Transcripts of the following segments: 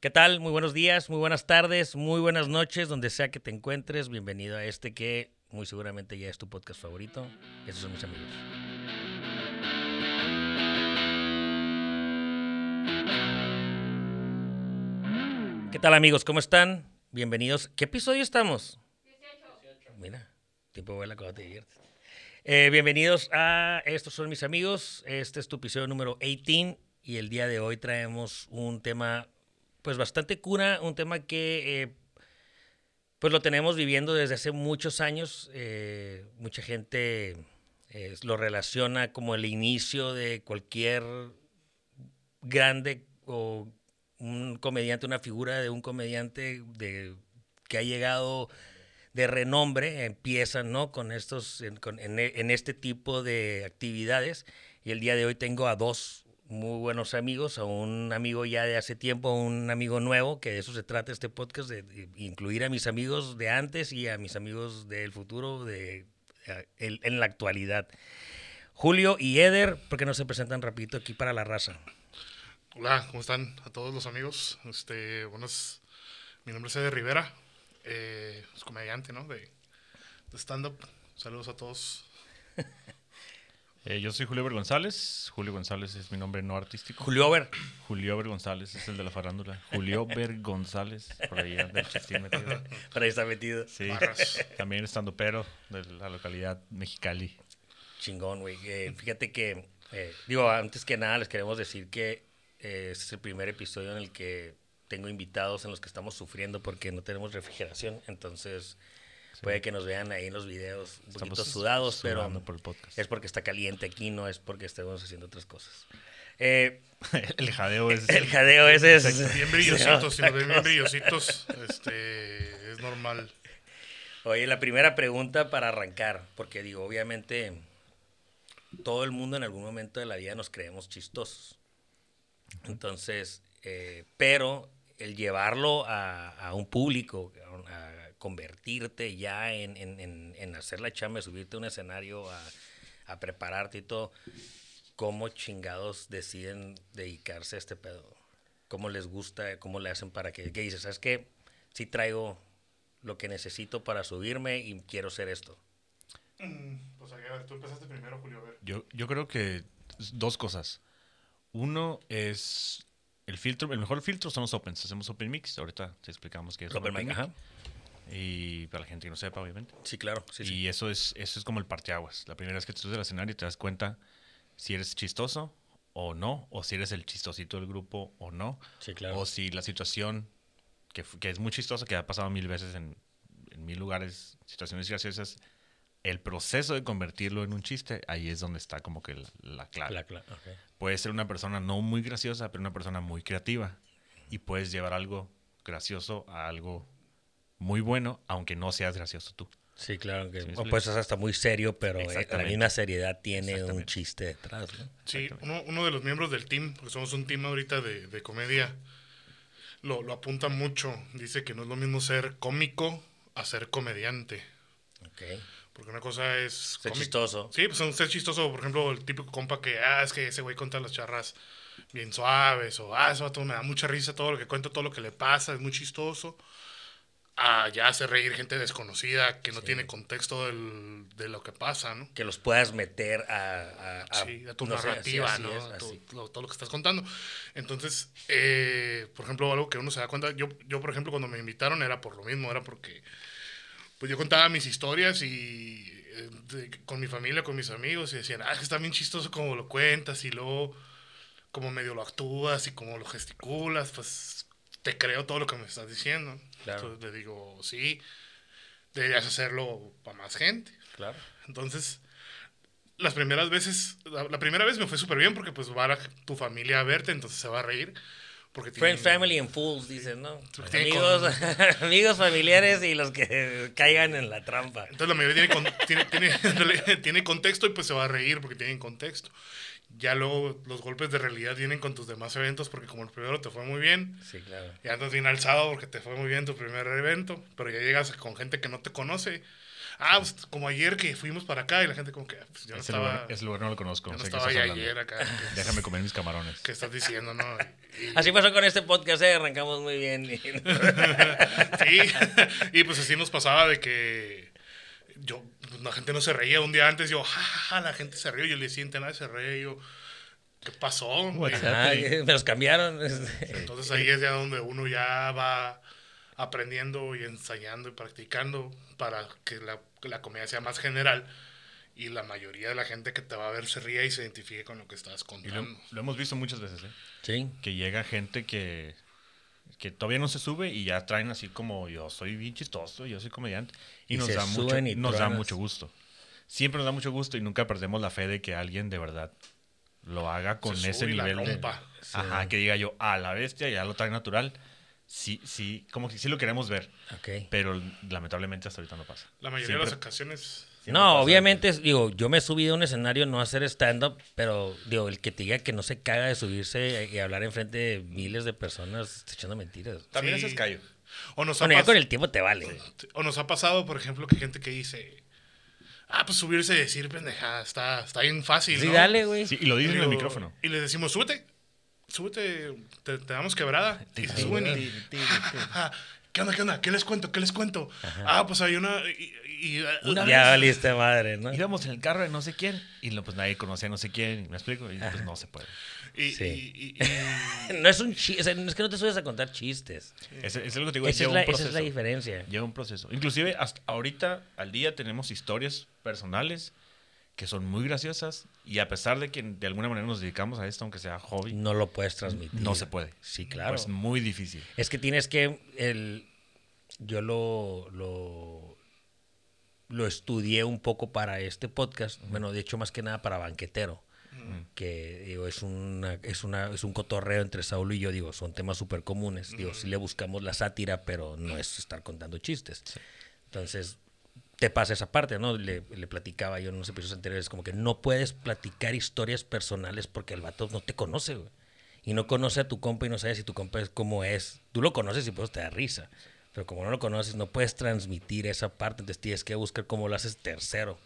¿Qué tal? Muy buenos días, muy buenas tardes, muy buenas noches, donde sea que te encuentres. Bienvenido a este que muy seguramente ya es tu podcast favorito. Esos son mis amigos. ¿Qué tal amigos? ¿Cómo están? Bienvenidos. ¿Qué episodio estamos? 18. Mira, tiempo vuela cuando te diviertes. Eh, bienvenidos a Estos son mis amigos. Este es tu episodio número 18 y el día de hoy traemos un tema pues bastante cura, un tema que eh, pues lo tenemos viviendo desde hace muchos años. Eh, mucha gente eh, lo relaciona como el inicio de cualquier grande o un comediante, una figura de un comediante de, que ha llegado de renombre, empiezan ¿no? con estos, en, en este tipo de actividades. Y el día de hoy tengo a dos muy buenos amigos, a un amigo ya de hace tiempo, a un amigo nuevo, que de eso se trata este podcast, de, incluir a mis amigos de antes y a mis amigos del futuro, de, en la actualidad. Julio y Eder, ¿por qué no se presentan rapidito aquí para la raza? Hola, ¿cómo están a todos los amigos? Este, buenos, mi nombre es Eder Rivera, eh, es comediante, ¿no? De, de stand-up. Saludos a todos. Eh, yo soy Julio Ver González. Julio González es mi nombre no artístico. Julio Ver. Julio Ver González es el de la farándula. Julio Ver González, por ahí del metido. Por ahí está metido. Sí. También estando pero de la localidad Mexicali. Chingón, güey. Eh, fíjate que, eh, digo, antes que nada les queremos decir que este es el primer episodio en el que tengo invitados en los que estamos sufriendo porque no tenemos refrigeración. Entonces Puede que nos vean ahí en los videos un poquito sudados, pero es porque está caliente aquí, no es porque estemos haciendo otras cosas. Eh, el jadeo es... El jadeo ese es... Bien brillositos, si lo ven bien brillositos, este, es normal. Oye, la primera pregunta para arrancar, porque digo, obviamente todo el mundo en algún momento de la vida nos creemos chistosos. Entonces, eh, pero el llevarlo a, a un público, a, convertirte ya en, en, en, hacer la chamba, subirte a un escenario, a, a, prepararte y todo, ¿cómo chingados deciden dedicarse a este pedo? ¿Cómo les gusta? ¿Cómo le hacen para que, ¿qué dices? ¿Sabes qué? Sí traigo lo que necesito para subirme y quiero ser esto. Mm, pues a ver, tú empezaste primero, Julio. A ver. Yo, yo creo que dos cosas. Uno es el filtro, el mejor filtro son los opens. Hacemos open mix. Ahorita te explicamos qué es open, mic. Ajá. Y para la gente que no sepa, obviamente. Sí, claro. y eso es eso es como el parteaguas. La primera vez que te subes al escenario te das cuenta si eres chistoso o no, o si eres el chistosito del grupo o no. Sí, claro. O si la situación, que, que es muy chistosa, que ha pasado mil veces en, en mil lugares, situaciones graciosas, el proceso de convertirlo en un chiste, ahí es donde está como que la, clave. La clave Puede ser una persona no muy graciosa, pero una persona muy creativa. Y puedes llevar algo gracioso a algo muy bueno, aunque no seas gracioso tú. Sí, claro. Que, o pues es hasta muy serio, pero eh, la misma seriedad tiene un chiste detrás. Sí, uno, uno, de los miembros del team, porque somos un team ahorita de, de comedia, lo, lo, apunta mucho. Dice que no es lo mismo ser cómico a ser comediante. Ok. Porque una cosa es... Ser chistoso. Sí, pues ser chistoso, por ejemplo, el típico compa que, ah, es que ese güey cuenta las charras bien suaves, o, ah, eso me da mucha risa todo lo que cuenta, todo lo que le pasa, es muy chistoso a ya hacer reír gente desconocida que no tiene contexto del, de lo que pasa, ¿no? Que los puedas meter a, a, tu narrativa, ¿no? todo lo que estás contando. Entonces, eh, por ejemplo, algo que uno se da cuenta, yo, yo, por ejemplo, cuando me invitaron era por lo mismo, era porque pues yo contaba mis historias y eh, con mi familia, con mis amigos, y decían, ah, está bien chistoso como lo cuentas y luego como medio lo actúas y como lo gesticulas, pues te creo todo lo que me estás diciendo. Entonces le digo, sí, deberías hacerlo para más gente. Claro. Entonces, las primeras veces, la, primera vez me fue súper bien porque pues va a tu familia a verte, entonces se va a reír. Porque Friend, family and fools, dicen, ¿no? Amigos, amigos, familiares y los que caigan en la trampa. Entonces la mayoría tiene, tiene, tiene contexto y pues se va a reír porque tienen contexto ya luego los golpes de realidad vienen con tus demás eventos porque como el primero te fue muy bien, sí, claro. ya andas bien alzado porque te fue muy bien tu primer evento, pero ya llegas con gente que no te conoce. ah, pues, como ayer que fuimos para acá y la gente como que, pues, yo no Ese estaba... lugar, ese lugar no lo conozco. yo no sé estaba ayer acá. Déjame comer mis camarones. ¿Qué estás diciendo, no? Y- Así pasó con este podcast, eh, arrancamos muy bien. Sí, y pues así nos pasaba de que yo, la gente no se reía un día antes, yo, ja, ja, ja, la gente se rió, y el día siguiente nadie se reía, y yo, ¿qué pasó? Ajá, me los cambiaron. Entonces ahí es ya donde uno ya va aprendiendo y ensayando y practicando para que la, que la comedia sea más general y la mayoría de la gente que te va a ver se ría y se identifique con lo que estás Y contando. lo, lo hemos visto muchas veces, ¿eh? Sí. Que llega gente que, que todavía no se sube y ya traen así como yo soy bien chistoso, yo soy comediante. Y, Y nos, da mucho, y nos da mucho gusto. Siempre nos da mucho gusto y nunca perdemos la fe de que alguien de verdad lo haga con Se ese sube y la nivel de... rompa. Ajá, que diga yo, a la bestia ya lo trae natural. Sí, sí, como que sí lo queremos ver, Ok. pero lamentablemente hasta ahorita no pasa. La mayoría de Siempre- las ocasiones... No, obviamente, digo, yo me he subido a un escenario no a hacer stand-up, pero digo, el que te diga que no se caga de subirse y hablar enfrente de miles de personas está echando mentiras. También Sí. ese es callo. O nos, ha Bueno, ya con el tiempo te vale. o nos ha pasado, por ejemplo, que gente que dice, ah, pues subirse y decir pendejada, está, está bien fácil, Sí, ¿no? dale, güey. Sí, y lo dicen en el micrófono. Y les decimos, súbete, súbete, te, te damos quebrada. Y se suben y, "Ah, ¿qué onda, qué onda? ¿Qué les cuento? ¿Qué les cuento? Ah, pues hay una... Y, y- Una Ya vez- valiste madre, ¿no? Íbamos en el carro de no sé quién y lo, pues nadie conoce a no sé quién, ¿me explico? Y pues no se puede. y- Sí. y- y- y- No es un chiste, es que no te subes a contar chistes. Ese es lo que te digo, Esa es, la, un esa proceso. es la diferencia. Lleva un proceso. Inclusive hasta ahorita, al día, tenemos historias personales que son muy graciosas y a pesar de que de alguna manera nos dedicamos a esto, aunque sea hobby, No lo puedes transmitir. no se puede. Sí, claro. Es muy difícil. Es que tienes que. El, yo lo, lo, lo estudié un poco para este podcast. Bueno, de hecho, más que nada para Banquetero. Que digo, es, una, es, una, es un cotorreo entre Saúl y yo. Digo, son temas súper comunes. Digo, sí le buscamos la sátira, pero no es estar contando chistes. Entonces, te pasa esa parte, ¿no? Le, le platicaba yo en unos episodios anteriores, como que no puedes platicar historias personales porque el vato no te conoce, güey. Y no conoce a tu compa y no sabe si tu compa es como es. Tú lo conoces y pues te da risa. Pero como no lo conoces, no puedes transmitir esa parte. Entonces tienes que buscar cómo lo haces tercero.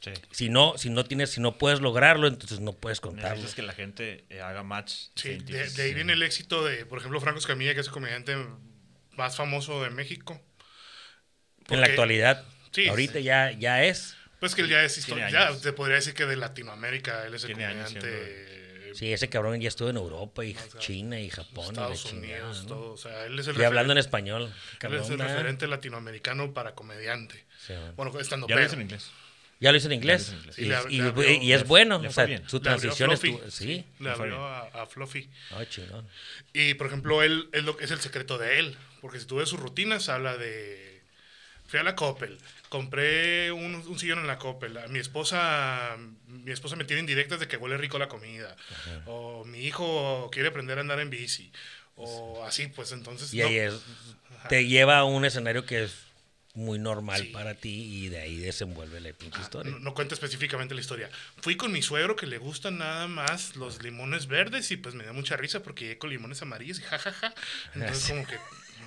Sí. Si no, si no tienes, si no puedes lograrlo, entonces no puedes contarlo. Necesitas que la gente eh, haga match. sí, de, ahí viene el éxito de, por ejemplo, Franco Escamilla, que es el comediante más famoso de México. en la actualidad, Sí, ahorita ya, ya es. Pues que él ya es historia, ya te podría decir que de Latinoamérica, él es el comediante... Sí, ese cabrón ya estuvo en Europa y sea, China y Japón. y Estados chingada, Unidos, ¿no? todo. O sea, él es el Y hablando en español. él es cabrón, el ¿verdad? referente latinoamericano para comediante. Sí, bueno. Estando Ya lo hice en inglés. Ya lo hizo en inglés. Ya lo hizo en inglés. Y, Y le- y- le abrió- y es bueno. le o sea, bien. su transición Fluffy. estuvo. Sí. Le abrió a, a Fluffy. Ay, chingón. Y, por ejemplo, él, él lo, es el secreto de él. Porque si tú ves sus rutinas, habla de... Fui a la Coppel, compré un, un sillón en la Coppel. A mi esposa, mi esposa me tiene indirectas de que huele rico la comida. O mi hijo quiere aprender a andar en bici. O así, pues entonces... Y no- ahí es, te lleva a un escenario que es muy normal Sí. para ti y de ahí desenvuelve la pinche historia. No, no cuenta específicamente la historia. Fui con mi suegro que le gustan nada más los limones verdes y pues me da mucha risa porque llegué con limones amarillos y jajaja. Entonces como que...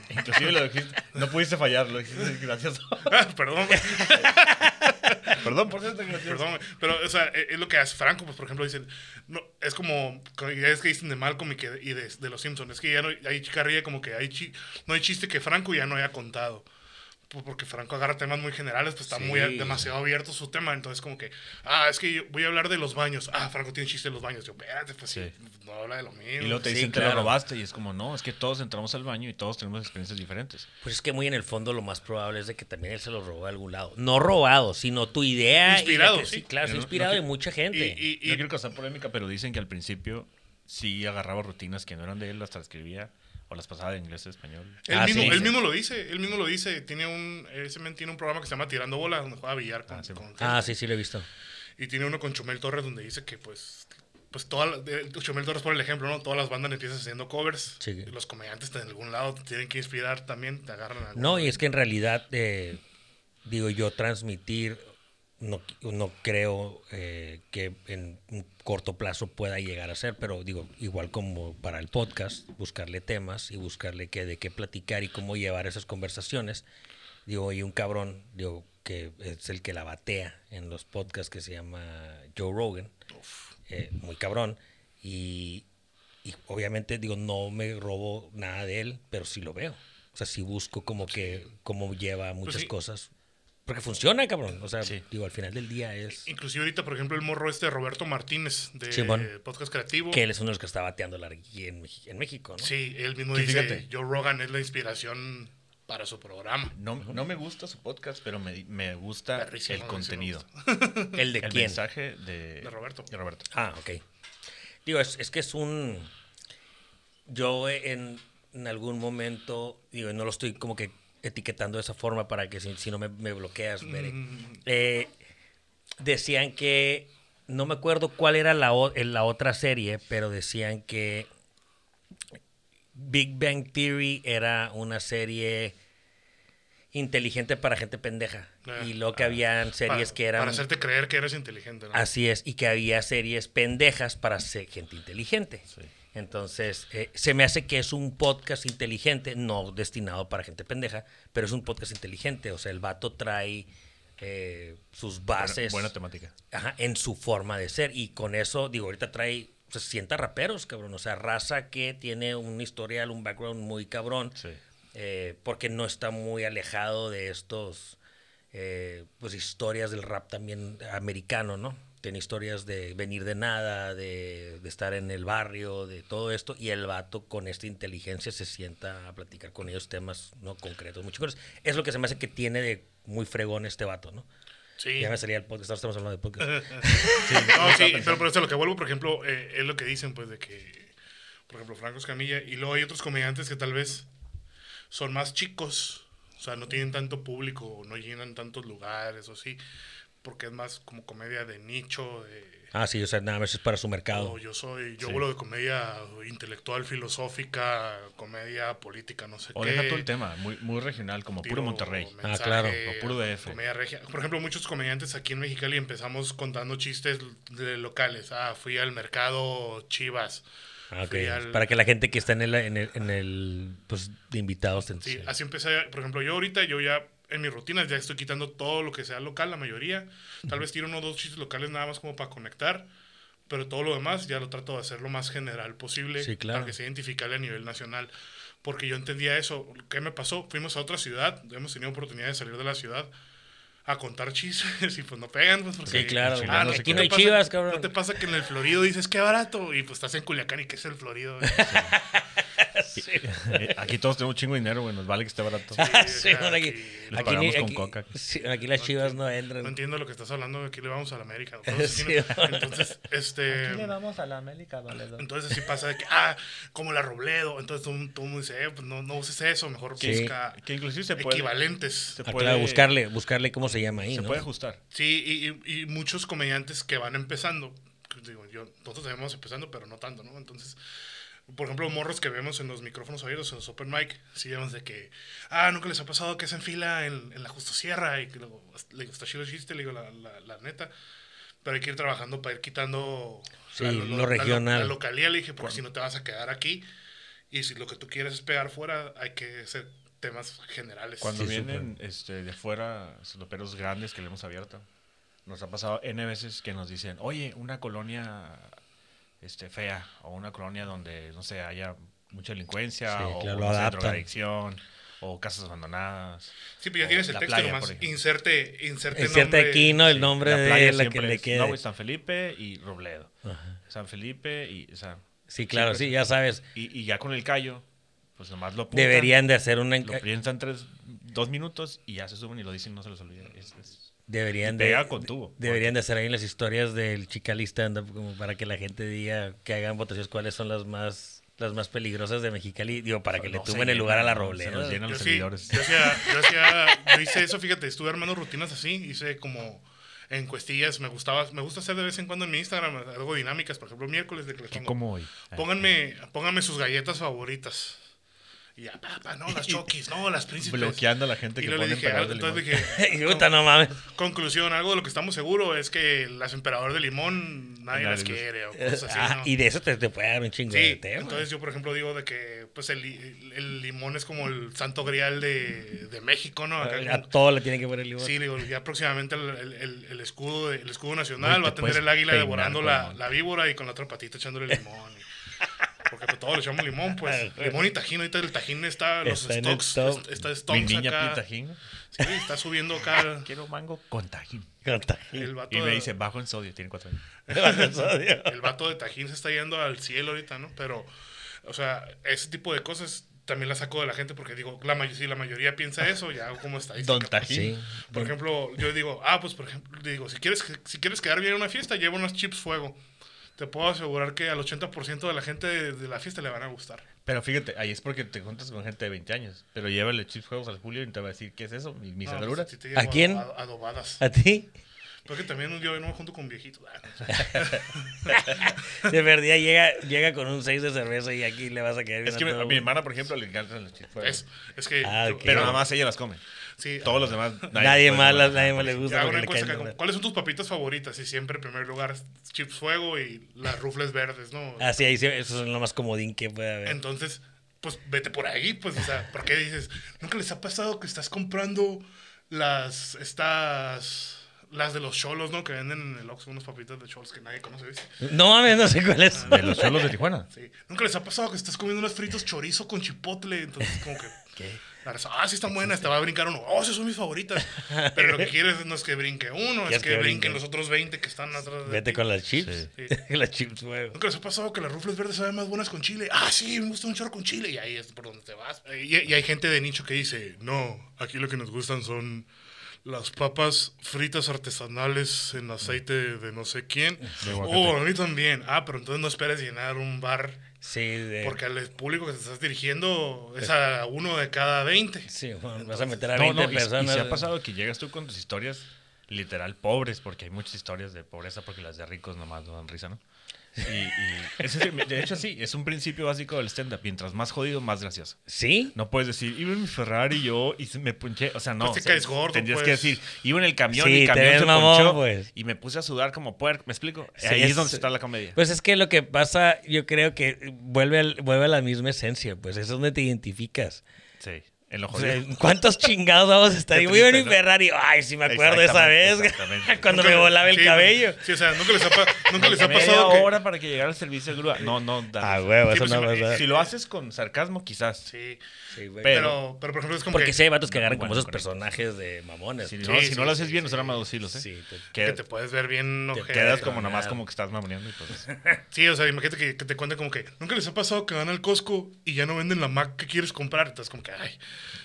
Inclusive lo dijiste, no pudiste fallar, lo dijiste gracioso. Ah, perdón, Perdón por tan gracioso. perdón. Pero, o sea, e, es lo que hace Franco, pues por ejemplo dicen... No, es como... Ya es que dicen de Malcolm y, que, y de, de Los Simpsons. Es que ya no hay chicarrilla como que hay chi- no hay chiste que Franco ya no haya contado. Pues porque Franco agarra temas muy generales, pues está Sí. muy demasiado abierto su tema. Entonces, como que, ah, es que yo voy a hablar de los baños. Ah, Franco tiene chiste de los baños. Yo, espérate, pues sí, Sí. no habla de lo mismo. Y luego te Sí, dicen, te claro. lo robaste. Y es como, no, es que todos entramos al baño y todos tenemos experiencias diferentes. Pues es que muy en el fondo lo más probable es de que también él se lo robó de algún lado. No robado, sino tu idea. y Inspirado, que- sí. claro, Pero no- inspirado no de mucha gente. Y, y- y- No quiero causar polémica, pero dicen que al principio sí agarraba rutinas que no eran de él, las transcribía o las pasaba de inglés a español. él, Ah, mismo, sí, él sí. mismo lo dice, él mismo lo dice. Tiene un, ese men tiene un programa que se llama Tirando Bolas, donde juega billar con, Ah, sí. con- Ah, sí, sí lo he visto. Y tiene uno con Chumel Torres donde dice que pues pues toda la- de- Chumel Torres por el ejemplo, ¿no? Todas las bandas empiezan haciendo covers. Sí. Los comediantes de algún lado te tienen que inspirar también, te agarran a No, y es que en realidad, eh, digo yo, transmitir, no, no creo eh, que en un corto plazo pueda llegar a ser, pero digo, igual como para el podcast, buscarle temas y buscarle qué, de qué platicar y cómo llevar esas conversaciones. Digo, y un cabrón, digo, que es el que la batea en los podcasts que se llama Joe Rogan. Eh, muy cabrón. Y, y obviamente, digo, no me robo nada de él, pero sí lo veo. O sea, sí busco como que, cómo lleva Pues muchas sí. cosas. Porque funciona, cabrón. O sea, Sí. digo, al final del día es... Inclusive ahorita, por ejemplo, el morro este de Roberto Martínez de. Podcast Creativo. Que él es uno de los que está bateando la aquí en, en México, ¿no? Sí, él mismo dice, fíjate. Joe Rogan es la inspiración para su programa. No, no me gusta su podcast, pero me, me gusta Perrísimo, el sí contenido. ¿El de El quién? mensaje de, De Roberto. de Roberto. Ah, ok. Digo, es, es que es un... Yo en, en algún momento, digo, no lo estoy como que etiquetando de esa forma para que si, si no me, me bloqueas, Bere. Eh, decían que, no me acuerdo cuál era la, o- en la otra serie, pero decían que Big Bang Theory era una serie inteligente para gente pendeja. Ah, y luego que habían series para, que eran... Para hacerte creer que eres inteligente, ¿no? Así es, y que había series pendejas para ser gente inteligente. Sí. Entonces, eh, se me hace que es un podcast inteligente, no destinado para gente pendeja, pero es un podcast inteligente. O sea, el vato trae eh, sus bases buena temática. ajá, en su forma de ser. Y con eso, digo, ahorita trae, se sienta raperos, cabrón. O sea, raza que tiene un historial, un background muy cabrón Sí. eh, porque no está muy alejado de estos eh, pues historias del rap también americano, ¿no? Tiene historias de venir de nada, de, de estar en el barrio, de todo esto, y el vato con esta inteligencia se sienta a platicar con ellos temas no concretos, muy chingones. Es lo que se me hace que tiene de muy fregón este vato, ¿no? Sí. Ya me salía el podcast, estamos hablando de podcast. No, sí, pero por eso lo que vuelvo, por ejemplo, eh, es lo que dicen, pues, de que, por ejemplo, Franco Escamilla, y luego hay otros comediantes que tal vez son más chicos, o sea, no tienen tanto público, no llenan tantos lugares, o sí, porque es más como comedia de nicho, de... Ah, sí, o sea, nada más es para su mercado. o yo soy, yo Sí. hablo de comedia intelectual, filosófica, comedia política, no sé O qué. deja todo el tema, muy, muy regional, como puro tiro Monterrey. Ah, claro, o puro DF. comedia regia. Por ejemplo, muchos comediantes aquí en Mexicali empezamos contando chistes de locales. Ah, fui al mercado Chivas. Ah, ok. fui al- Para que la gente que está en el, en el, en el, pues, de invitados... te- Sí, así empecé. Por ejemplo, yo ahorita, yo ya en mis rutinas ya estoy quitando todo lo que sea local, la mayoría. Tal vez tiro uno o dos chistes locales nada más como para conectar. Pero todo lo demás ya lo trato de hacer lo más general posible Sí, claro. para que sea identificable a nivel nacional. Porque yo entendía eso. ¿Qué me pasó? Fuimos a otra ciudad, hemos tenido oportunidad de salir de la ciudad a contar chistes y pues no pegan. Pues, porque, Sí, claro. Ah, no aquí no hay pasa- chivas, cabrón. No te pasa que en el Florido dices qué barato y pues estás en Culiacán y qué es el Florido. Eh, Aquí todos tenemos un chingo de dinero, güey. Nos vale que esté barato. Sí, bueno, aquí, aquí les aquí, pagamos ni- con aquí- coca. sí, aquí las chivas no entran. No entiendo lo que estás hablando, aquí le vamos a la América. Entonces, Sí, entonces, este, vamos a la América, valedor. entonces así pasa de que, ah, como la Robledo. Entonces todo, todo el mundo dice, eh, pues no, no uses eso, mejor Sí. busca Que inclusive se puede... equivalentes. Se puede, buscarle, buscarle cómo se llama ahí, Se ¿no? puede ajustar. Sí, y, y- y muchos comediantes que van empezando, que digo, yo, nosotros vamos empezando, pero no tanto, ¿no? Entonces, por ejemplo, morros que vemos en los micrófonos abiertos, en los open mic, sí vemos de que, ah, nunca les ha pasado que hacen fila en, en la Justo Sierra, y que luego, le digo, está chido chiste, le digo, la, la, la neta, pero hay que ir trabajando para ir quitando Sí, la, lo regional. La, localía, le dije, porque si no te vas a quedar aquí, y si lo que tú quieres es pegar fuera, hay que hacer temas generales. Cuando Sí, vienen este, de fuera, peros grandes que le hemos abierto, nos ha pasado N veces que nos dicen, oye, una colonia este, fea, o una colonia donde, no sé, haya mucha delincuencia, Sí, o claro, adaptan. drogadicción, o casas abandonadas. Sí, pero ya o tienes el texto playa, nomás. Inserte, inserte, Inserte nombre. aquí, ¿no? El Sí, nombre la de la que le quede. No, San Felipe y Robledo. Ajá. San Felipe y, o sea, Sí, claro, siempre sí, ya sabes. y, y ya con el callo, pues nomás lo apuntan, Deberían de hacer una... Lo piensan tres, dos minutos y ya se suben y lo dicen, no se les olvida. Es- es- Deberían de, con tubo. deberían de hacer ahí las historias del chicalista stand-up como para que la gente diga que hagan votaciones cuáles son las más las más peligrosas de Mexicali, digo, para que le No se tumben el lugar a la ¿no? Se nos llenan Yo los sí, seguidores. yo hacía, yo hacía, yo hice eso, fíjate, estuve armando rutinas así, hice como encuestillas, me gustaba, me gusta hacer de vez en cuando en mi Instagram algo dinámicas, por ejemplo, miércoles de que les ¿Qué pongo, como hoy? Ah, pónganme, pónganme sus galletas favoritas. Y ya, papá, no, las chokis, no, las príncipes. Bloqueando a la gente y que pone dije, emperador de entonces limón. dije, no mames. conclusión, algo de lo que estamos seguros es que las emperador de limón nadie las quiere o cosas así, Ah, y de eso te, te puede dar un chingo de tema. entonces yo por ejemplo digo de que pues el, el limón es como el santo grial de, de México, ¿no? Acá a todo le tiene que poner limón. Sí, digo, ya próximamente el, el- el- el escudo, el escudo nacional va a te tener el águila peinar devorando la, la víbora y con la otra patita echándole limón. y- porque pues, todos le echamos limón, pues. Limón y tajín. Ahorita el tajín está, los Está en el stocks, top. est- está Mi stocks niña acá. pide tajín. Sí, está subiendo acá Quiero mango con tajín. Con tajín. el vato, Y me de, dice, bajo en sodio, tiene cuatro años. el vato de tajín se está yendo al cielo ahorita, ¿no? Pero, o sea, ese tipo de cosas también la saco de la gente porque digo, la, si la mayoría piensa eso, ya hago como está. Don Tajín. Sí. Por ejemplo, yo digo, ah, pues por ejemplo, digo, si quieres, si quieres quedar bien en una fiesta, lleva unos chips fuego. Te puedo asegurar que al 80% de la gente de, de la fiesta le van a gustar. Pero fíjate, ahí es porque te juntas con gente de 20 años. Pero llévale chips juegos al Julio y te va a decir, ¿qué es eso? ¿Mi- ¿Mis No, pues, a ti te llevo ¿A quién? a- adobadas. ¿A ti? Porque también yo no me junto con viejitos. Ah, De verdad llega, llega con un 6 de cerveza y aquí le vas a quedar bien Es que a mi- hermana, por ejemplo, le encantan los chips fuegos. Es, es que. Ah. Pero nada más ella las come. Sí, Todos los demás. Nadie puede más, comer. nadie Ah, más le gusta una le mal. ¿Cuáles son tus papitas favoritas? Y siempre en primer lugar chips fuego y las rufles verdes, ¿no? Ah, sí, ahí sí, eso es lo más comodín que puede haber. Entonces, pues vete por ahí, pues, o sea, ¿por qué dices? ¿Nunca les ha pasado que estás comprando las, estas, las de los cholos, ¿no? Que venden en el Oxxo unas papitas de cholos que nadie conoce, ¿viste? No mames, no sé cuál es. De los cholos de Tijuana. Sí. ¿Nunca les ha pasado que estás comiendo unos fritos chorizo con chipotle? Entonces, como que... ¿Qué? Ah, sí están buenas, te va a brincar uno. Oh, esas son mis favoritas. Pero lo que quieres no es que brinque uno, es que, que brinquen brinque. los otros 20 que están atrás de Vete ti. con las chips. Sí. las chips fuego. ¿Nunca les ha pasado que las rufles verdes saben más buenas con chile? Ah, sí, me gusta un chorro con chile. Y ahí es por donde te vas. Y, y hay gente de nicho que dice, no, aquí lo que nos gustan son las papas fritas artesanales en aceite de no sé quién. Oh, a mí también. Ah, pero entonces no esperes llenar un bar. Sí, de... Porque al público que te estás dirigiendo es a uno de cada 20. Sí, bueno, vas a meter a No, 20 no, y, y personas. se ha pasado que llegas tú con tus historias literal pobres, porque hay muchas historias de pobreza, porque las de ricos nomás no dan risa, ¿no? Y, y ese es- de hecho sí, es un principio básico del stand-up. Mientras más jodido, más gracioso. ¿Sí? No puedes decir, iba en mi Ferrari y yo y me ponché. O sea, no. Pues te caes gordo, Tendrías pues. que decir, iba en el camión Sí, y el camión se mamón, ponchó pues. y me puse a sudar como puerco. ¿Me explico? Sí, Ahí es, es- donde está la comedia. Pues es que lo que pasa, yo creo que vuelve, al- vuelve a la misma esencia, pues eso es donde te identificas. sí, en lo jodido. ¿Cuántos chingados vamos a estar? Qué Y voy triste, ¿no? Ferrari. Ay, sí me acuerdo esa vez. Cuando me volaba el sí, cabello. Sí, o sea, nunca les ha, nunca les ha Media pasado que... hora para que llegara el servicio de grúa. No, no. da Ah, huevo, Sí, eso no sí, pasa. Si lo haces con sarcasmo, quizás. Sí, Sí, güey. Pero- pero, pero por ejemplo es como Porque que, sí hay vatos que agarran como esos correcto. personajes de mamones. Si, no, Sí, si sí, no lo haces sí, bien, sí. no serán más hilos, ¿eh? Sí, que te puedes ver bien Te quedas como Nada. nomás como que estás mamoneando y pues... Sí, o sea, imagínate que, te cuenten como que nunca les ha pasado que van al Costco y ya no venden la Mac que quieres comprar. Entonces, como que, ay.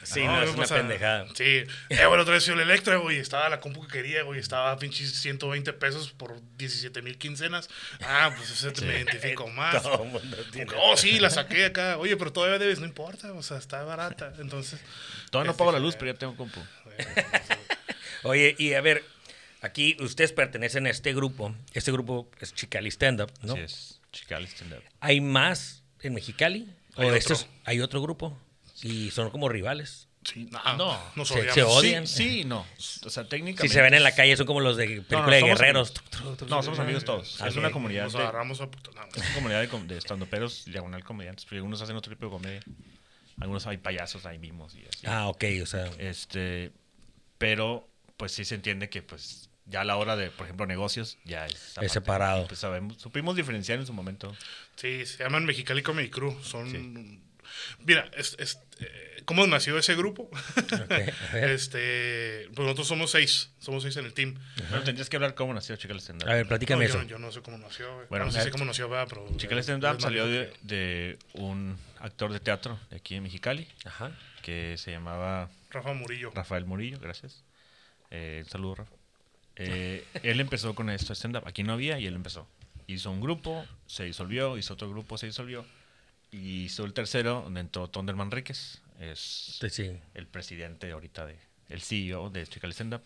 Sí, no, es una pendejada. Sí, eh, bueno, otra vez el Electra, güey. Estaba la compu que quería, güey. Estaba pinches 120 pesos por 17 mil quincenas. Ah, pues ese te me identifico más. Todo mundo tiene- oh, sí, la saqué acá. Oye, pero todavía debes, no importa. O sea, está barata. Entonces, Todavía no Este, pago la sí, luz, pero ya tengo compu. Oye, y a ver, aquí ustedes pertenecen a este grupo. Este grupo es Chicali Stand Up, ¿no? Así es. Chicali stand up. ¿Hay más en Mexicali? Hay ¿O otro. estos, hay otro grupo? Y son como rivales. sí, no, No, nos se- odiamos. se odian. Sí, sí, no. O sea, técnicamente... Si se ven en la calle, son como los de película no, de guerreros. No, somos amigos todos. Ah, es una comunidad Nos de, agarramos a puto. Es una comunidad de, de estandoperos, diagonal comediantes. Porque algunos hacen otro tipo de comedia. Algunos hay payasos, hay mimos y así. Ah, ok, o sea. Este, pero pues sí se entiende que pues ya a la hora de, por ejemplo, negocios, ya es, aparte. separado. Pues sabemos, supimos diferenciar en su momento. Sí, se llaman Mexicali Comedy Crew. Son. Mira, es, es- eh, ¿cómo nació ese grupo? ok, a ver. este, pues nosotros somos seis. Somos seis en el team. Pero tendrías que hablar cómo nació Chica Stand Up. A ver, No, platícame yo, eso. yo no sé cómo nació. Bueno, Bueno, eh, sé cómo nació, pero. Chica Stand Up salió de, de un actor de teatro de aquí en Mexicali Ajá. que se llamaba Rafa Murillo. Rafael Murillo, gracias. Eh, un saludo, Rafa. Eh, él empezó con esto stand-up. Aquí no había y él empezó. Hizo un grupo, se disolvió, hizo otro grupo, se disolvió. Y hizo el tercero, donde entró Tonder Manríquez. Es Sí, el presidente ahorita de, el CEO de Chical Stand Up.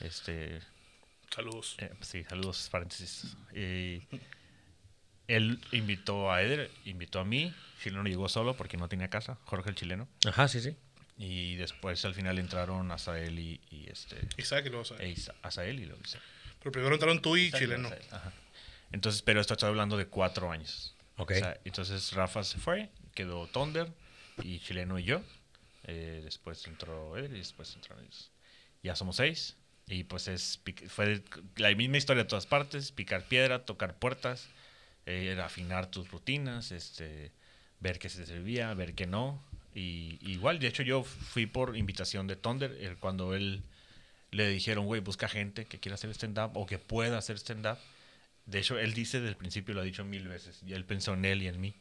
Este, Saludos. eh, sí, saludos, paréntesis. Y él invitó a Eder, invitó a mí. Chileno llegó solo porque no tenía casa, Jorge el chileno. Ajá, sí, sí. Y después al final entraron Azael y, y este. Isaac y luego Azael y luego Isaac. Pero primero entraron tú y Isaac Chileno. Azael, ajá. Entonces, pero esto estoy hablando de cuatro años. Ok. O sea, entonces Rafa se fue, quedó Thunder y Chileno y yo. Eh, después entró Eder y después entraron ellos. Ya somos seis. Y pues es fue la misma historia de todas partes, picar piedra, tocar puertas, eh, afinar tus rutinas, este, ver qué se servía, ver qué no. Y igual, de hecho yo fui por invitación de Thunder, cuando él le dijeron, güey, busca gente que quiera hacer stand-up o que pueda hacer stand-up. De hecho, él dice desde el principio, lo ha dicho mil veces, y él pensó en él y en mí.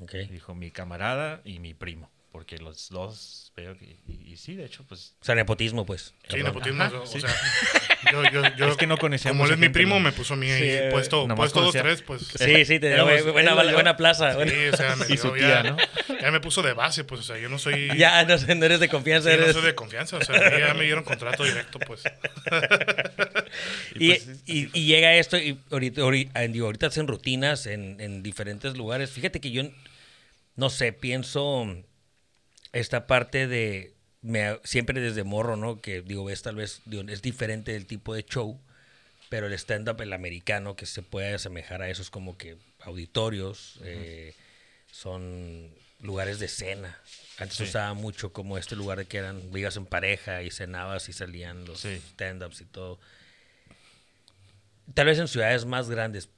Ok. Dijo mi camarada y mi primo, porque los dos veo que... Y, y sí, de hecho, pues... O sea, nepotismo, pues. Sí, nepotismo. Ajá, o sí. sea, yo, yo, yo, Es que no conocíamos Como él es mi primo, ¿no? me puso a mí ahí. Sí, eh, puesto nomás puesto dos, conocía- tres, pues. Sí, sí, te Éramos- buena, yo. buena plaza. Sí, buena- o sea, me Y su dio ya, tía, ¿no? ya me puso de base, pues, o sea, yo no soy, Ya, no, sé, no eres de confianza. no eres- soy de confianza, o sea, a mí ya me dieron contrato directo, pues. Y, pues, y- y llega esto y ahorita, ahorita, digo, ahorita hacen rutinas en, en diferentes lugares. Fíjate que yo, no sé, pienso esta parte de, me, siempre desde morro, ¿no? Que digo, ves tal vez, digo, es diferente del tipo de show, pero el stand-up, el americano, que se puede asemejar a esos como que auditorios, eh, son lugares de cena. Antes Sí. usaba mucho como este lugar de que eran, ibas en pareja y cenabas y salían los Sí. stand-ups y todo. Tal vez en ciudades más grandes.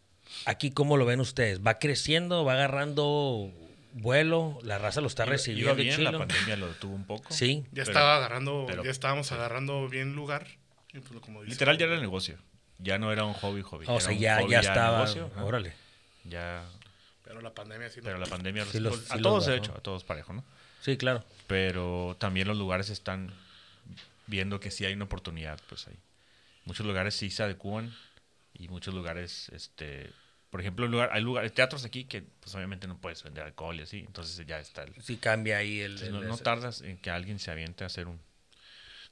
Aquí, ¿cómo lo ven ustedes? ¿Va creciendo? ¿Va agarrando vuelo? ¿La raza lo está recibiendo? iba bien, la pandemia lo tuvo un poco. Sí. Ya Pero- estaba agarrando, pero- ya estábamos agarrando bien lugar. Y pues, como dice, Literal ya era negocio. Ya no era un hobby, hobby. O sea, ya, hobby, ya estaba. negocio. Órale. Ya, Pero la pandemia sí. no. pero la pandemia Sí los- a sí todos de hecho, a todos parejo, ¿no? Sí, claro. Pero también los lugares están viendo que sí hay una oportunidad, pues ahí. Muchos lugares sí se adecúan y muchos lugares, este, por ejemplo, lugar, hay lugares, teatros aquí que pues obviamente no puedes vender alcohol y así, entonces ya está. el- Sí cambia ahí el... entonces, no, el- no tardas en que alguien se aviente a hacer un...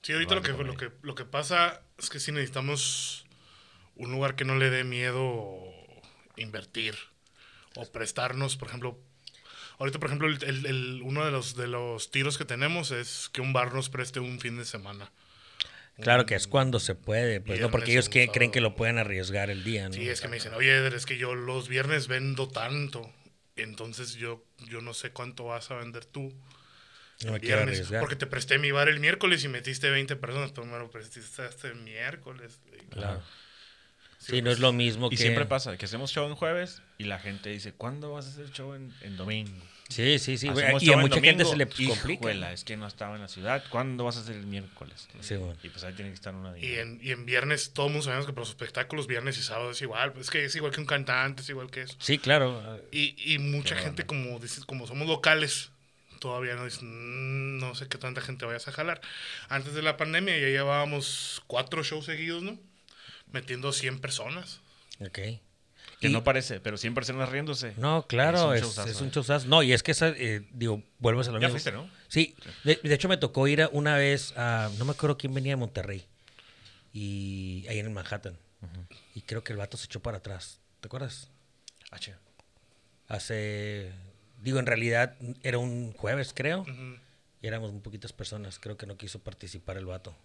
Sí, ahorita lo que, lo, que, lo que pasa es que sí necesitamos un lugar que no le dé miedo invertir o prestarnos, por ejemplo. Ahorita, por ejemplo, el, el- el- uno de los, de los tiros que tenemos es que un bar nos preste un fin de semana. Claro que es cuando se puede, pues no, porque ellos que- creen que lo pueden arriesgar el día, ¿no? Sí, es que me dicen, oye, es que yo los viernes vendo tanto. Entonces yo, yo no sé cuánto vas a vender tú. No me el quiero viernes, arriesgar. porque te presté mi bar el miércoles y metiste 20 personas, pero me lo prestaste el miércoles. Claro. Sí, Sí, no pues, es lo mismo Y que... siempre pasa que hacemos show en jueves y la gente dice, ¿cuándo vas a hacer show en, en domingo? Sí, sí, sí. güey, Hacemos Y a mucha gente domingo, se le complica. "Hijuela, es que no estaba en la ciudad. ¿Cuándo vas a hacer el miércoles? Sí, bueno. Y pues ahí tiene que estar una Y en, y en viernes, todo el mundo sabemos que para los espectáculos, viernes y sábado es igual. Es que es igual que un cantante, es igual que eso. Sí, claro. Y, y mucha Qué gente, como dices, como somos locales, todavía no dicen, "Mm, no sé qué tanta gente vayas a jalar. Antes de la pandemia ya llevábamos cuatro shows seguidos, ¿no? Metiendo 100 personas. Ok. Que Y- no parece, pero 100 personas riéndose. No, claro, Es un showzazo, es un eh. showzazo. No, y es que esa, eh, digo, vuelvo a lo Ya mismo. fuiste, ¿no? Sí, de, de hecho me tocó ir a- una vez a, no me acuerdo quién venía de Monterrey, y ahí en el Manhattan, y creo que el vato se echó para atrás, ¿te acuerdas? Ah, che. Hace, digo, en realidad era un jueves, creo, y éramos muy poquitas personas, creo que no quiso participar el vato,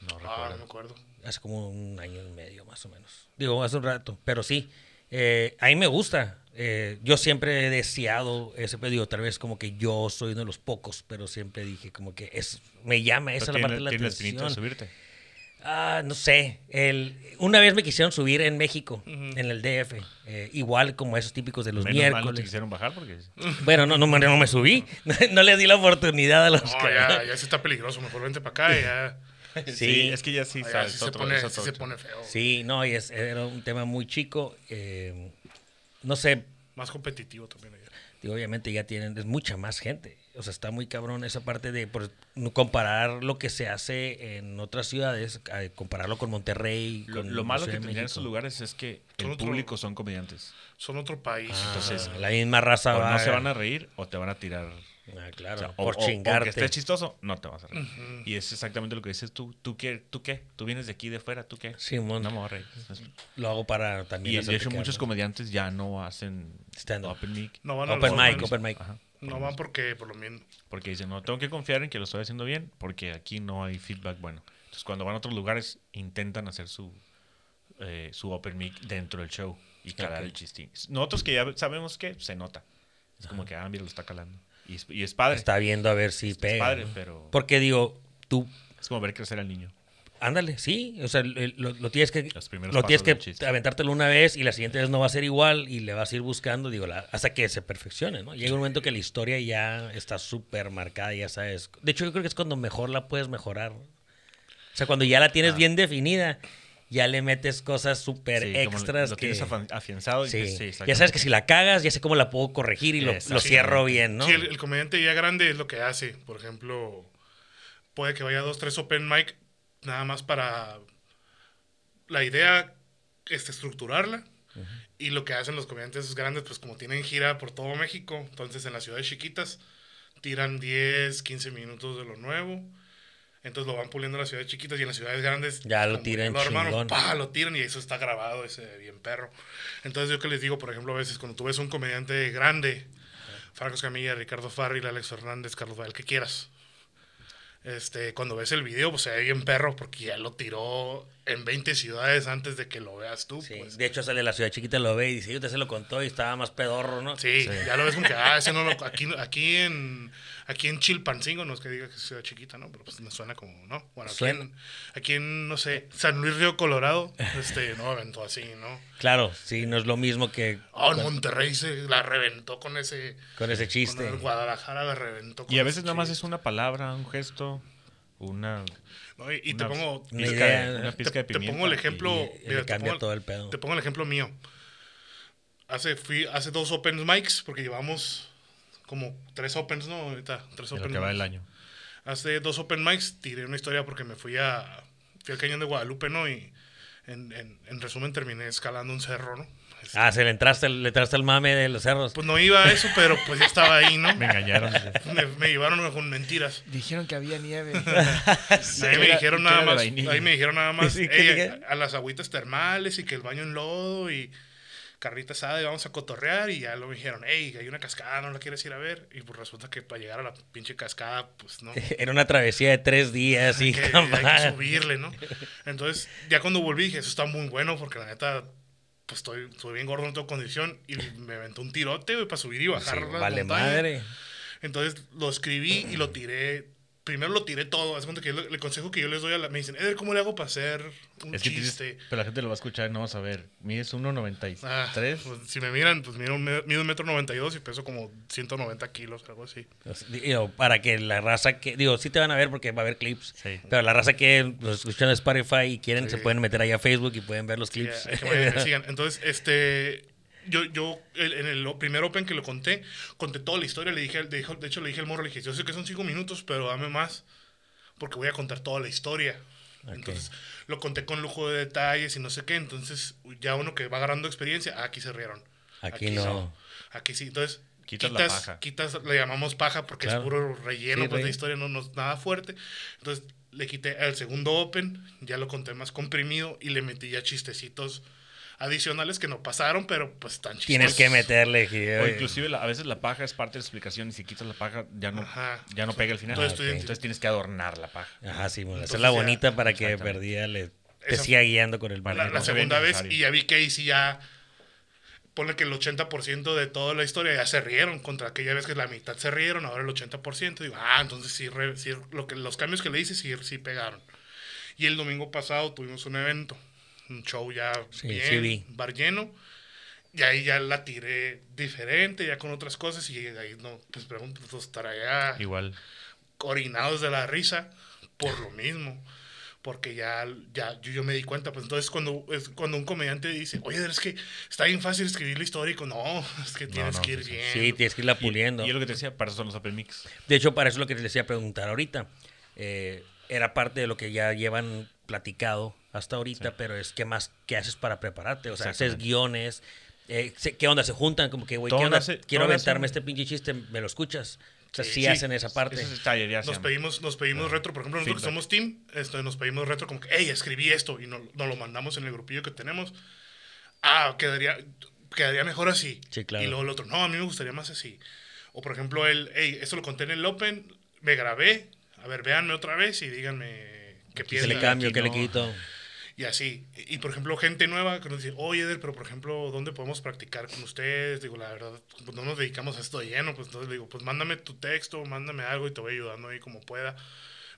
No Ah, recuerdo. no me acuerdo. hace como un año y medio más o menos, digo, hace un rato, pero sí, eh, a mí me gusta, eh, yo siempre he deseado ese pedido, tal vez como que yo soy uno de los pocos, pero siempre dije como que es, me llama esa la parte de la tiene la de atención. subirte. Ah, no sé. El, una vez me quisieron subir en México, en el DF. eh, igual como esos típicos de los Menos mal no te miércoles. quisieron bajar porque... bueno, no, no, me- no me subí. no les di la oportunidad a los No, que- ya, ya se está peligroso. Mejor vente para acá y ya. Sí. es que ya sí, sabes, sí se, pone, es sí otro- se pone feo. Sí, no, y es, era un tema muy chico. eh, no sé, Más competitivo también obviamente ya tienen, es mucha más gente. O sea, está muy cabrón esa parte de por, comparar lo que se hace en otras ciudades, compararlo con Monterrey. Lo, con lo malo que tendrían esos lugares es que Son el otro- público son comediantes. Son otro país. Ah, Entonces, la misma raza O va no se van a reír o te van a tirar Ah, claro. O, por o- o chingarte. que estés chistoso, no te vas a reír. Y es exactamente lo que dices tú. ¿Tú qué? ¿Tú qué? ¿Tú vienes de aquí de fuera? ¿Tú qué? Simón. No me voy a reír. Lo hago para también. Y de hecho muchos comediantes ya no hacen Stand-up. open mic. No van a Open los mic, open mic. Ajá. No van porque por lo mismo. Porque dicen, no, tengo que confiar en que lo estoy haciendo bien porque aquí no hay feedback bueno. Entonces, cuando van a otros lugares, intentan hacer su, eh, su open mic dentro del show y calar el chistín. Nosotros que ya sabemos que se nota. Es como que, ah, mira, lo está calando. Y es, y es padre. Está viendo a ver si es pega. padre, ¿no? pero Porque digo, tú, es como ver crecer al niño. ándale, sí. O sea, lo, lo tienes que, Los primeros lo tienes que aventártelo una vez y la siguiente vez no va a ser igual y le vas a ir buscando, digo, la- hasta que se perfeccione, ¿no? Llega un momento que la historia ya está súper marcada, ya sabes. De hecho, yo creo que es cuando mejor la puedes mejorar. O sea, cuando ya la tienes Ah. bien definida, ya le metes cosas súper Sí, extras. Lo que- tienes afianzado. y Sí. sí, ya sabes que si la cagas, ya sé cómo la puedo corregir y lo, lo cierro bien, ¿no? Sí, el, el comediante ya grande es lo que hace. Por ejemplo, puede que vaya a dos, tres open mic nada más para la idea este, estructurarla. Y lo que hacen los comediantes grandes, pues como tienen gira por todo México, entonces en las ciudades chiquitas tiran 10, 15 minutos de lo nuevo. Entonces lo van puliendo en las ciudades chiquitas y en las ciudades grandes. Ya lo tiran chingón. pa, lo tiran y eso está grabado, ese bien perro. Entonces yo que les digo, por ejemplo, a veces cuando tú ves un comediante grande, Franco Escamilla, Ricardo Farril, Alex Fernández, Carlos Valle, el que quieras. Este, cuando ves el video, pues se ve bien perro porque ya lo tiró en 20 ciudades antes de que lo veas tú. Sí, pues. De hecho, sale la ciudad chiquita, lo ve y dice, yo te se lo contó y estaba más pedorro, ¿no? Sí, ya lo ves como que, ah, ese no lo, aquí, aquí en, aquí en Chilpancingo, no es que diga que es ciudad chiquita, ¿no? Pero pues me suena como, ¿no? Bueno, aquí, Suena. en, aquí en, no sé, San Luis Río Colorado, este, no aventó así, ¿no? Claro, sí, no es lo mismo que Ah, en Monterrey se la reventó con ese, con ese con chiste. el Guadalajara la reventó con Y a veces nada más es una palabra, un gesto, una, ¿no? Y, y te pongo, Una pizca, idea, de, una te, pongo el ejemplo, y- mira, te cambia pongo- todo el pedo. Te pongo el ejemplo mío. Hace, fui, hace dos open mics, porque llevamos como tres opens, ¿no? Ahorita, tres de lo open que va el año. Hace dos open mics tiré una historia porque me fui a fui al cañón de Guadalupe, ¿no? Y en, en, en resumen terminé escalando un cerro, ¿no? Ah, se le entraste, le entraste al mame de los cerros. Pues no iba a eso, pero pues ya estaba ahí, ¿no? Me engañaron. Me, me llevaron con mentiras. Dijeron que había nieve. ahí me dijeron nada más, ahí me dijeron nada más, Sí, ¿qué "Ey, dijeron? a, a las agüitas termales y que el baño en lodo y carrita asada y vamos a cotorrear y ya lo me dijeron, hey, hay una cascada, ¿no la quieres ir a ver? Y pues resulta que para llegar a la pinche cascada, pues no. Era una travesía de tres días y que hay que subirle, ¿no? Entonces, ya cuando volví dije, eso está muy bueno porque la neta, pues estoy, estoy bien gordo, no tengo condición y me aventó un tirote, güey, para subir y bajar la vale montaña. madre. Entonces lo escribí y lo tiré. Primero lo tiré todo. Cuenta que el consejo que yo les doy a la. Me dicen, Eder, ¿cómo le hago para hacer un Es que tienes- chiste? pero la gente lo va a escuchar y no vas a ver. Mides 1.93. Ah, pues, si me miran, pues mido, mido un metro noventa y dos y peso como 190 kilos, algo así. Digo, para que la raza que, digo, sí te van a ver porque va a haber clips, Sí. pero la raza que los escuchan en Spotify y quieren, se pueden meter ahí a Facebook y pueden ver los clips. que sigan. Entonces, este. Yo, yo el- en el primer Open que lo conté, conté toda la historia. Le dije, de hecho, de hecho, le dije al morro, le dije, yo sé que son cinco minutos, pero dame más, porque voy a contar toda la historia. Entonces, lo conté con lujo de detalles y no sé qué. Entonces, ya uno que va agarrando experiencia, aquí se rieron. Aquí no. Aquí sí. Entonces, Quitas quitas, la paja. quitas, le llamamos paja porque Claro. es puro relleno, Sí, pues la historia no, no es nada fuerte. Entonces, le quité el segundo Open, ya lo conté más comprimido y le metí ya chistecitos adicionales que no pasaron, pero pues están chistosos. Tienes que meterle. que, O inclusive la- a veces la paja es parte de la explicación y si quitas la paja ya no, Ajá. ya no pega el final. Entonces, Entonces, estoy- Entonces tienes que adornar la paja. Ajá, sí, bueno, Entonces hacerla ya- bonita para que perdida le te Esa- siga guiando con el Vale, la, la no segunda vez y ya vi que ahí sí ya ponle que el 80% de toda la historia ya se rieron contra aquella vez que la mitad se rieron ahora el 80% digo ah entonces sí, re- sí, lo que los cambios que le hice sí, sí pegaron y el domingo pasado tuvimos un evento un show ya Sí, bien sí vi. bar lleno y ahí ya la tiré diferente ya con otras cosas y ahí no pues pregunto pues estará ya Igual. orinados de la risa por lo mismo. Porque ya, ya yo, yo me di cuenta, pues entonces cuando, es cuando un comediante dice, oye, es que está bien fácil escribir y digo, no, es que tienes no, que ir sí. bien. Sí, tienes que irla puliendo. Y es lo que te decía, para eso son los open mix. De hecho, para eso es lo que les decía preguntar ahorita. Eh, era parte de lo que ya llevan platicado hasta ahorita, pero es qué más, qué haces para prepararte. O sea, haces guiones. eh, ¿Qué onda? Se juntan como que, güey, ¿qué onda? nace- Quiero aventarme este pinche chiste, ¿me lo escuchas? sea, sí, hacen esa parte. nos pedimos, nos pedimos retro, por ejemplo, nosotros que somos team, esto, nos pedimos retro como que, hey, escribí esto y nos, lo mandamos en el grupillo que tenemos. Ah, quedaría, quedaría mejor así. Sí, claro. Y luego el otro, no, a mí me gustaría más así. O por ejemplo, el, hey, esto lo conté en el Open, me grabé, a ver, véanme otra vez y díganme qué piensan. ¿Qué le cambio, qué le quito? Y así. Y, por ejemplo, gente nueva que nos dice, oye, Eder, pero por ejemplo, ¿dónde podemos practicar con ustedes? Digo, la verdad, pues no nos dedicamos a esto de lleno. Pues entonces digo, pues mándame tu texto, mándame algo y te voy ayudando ahí como pueda.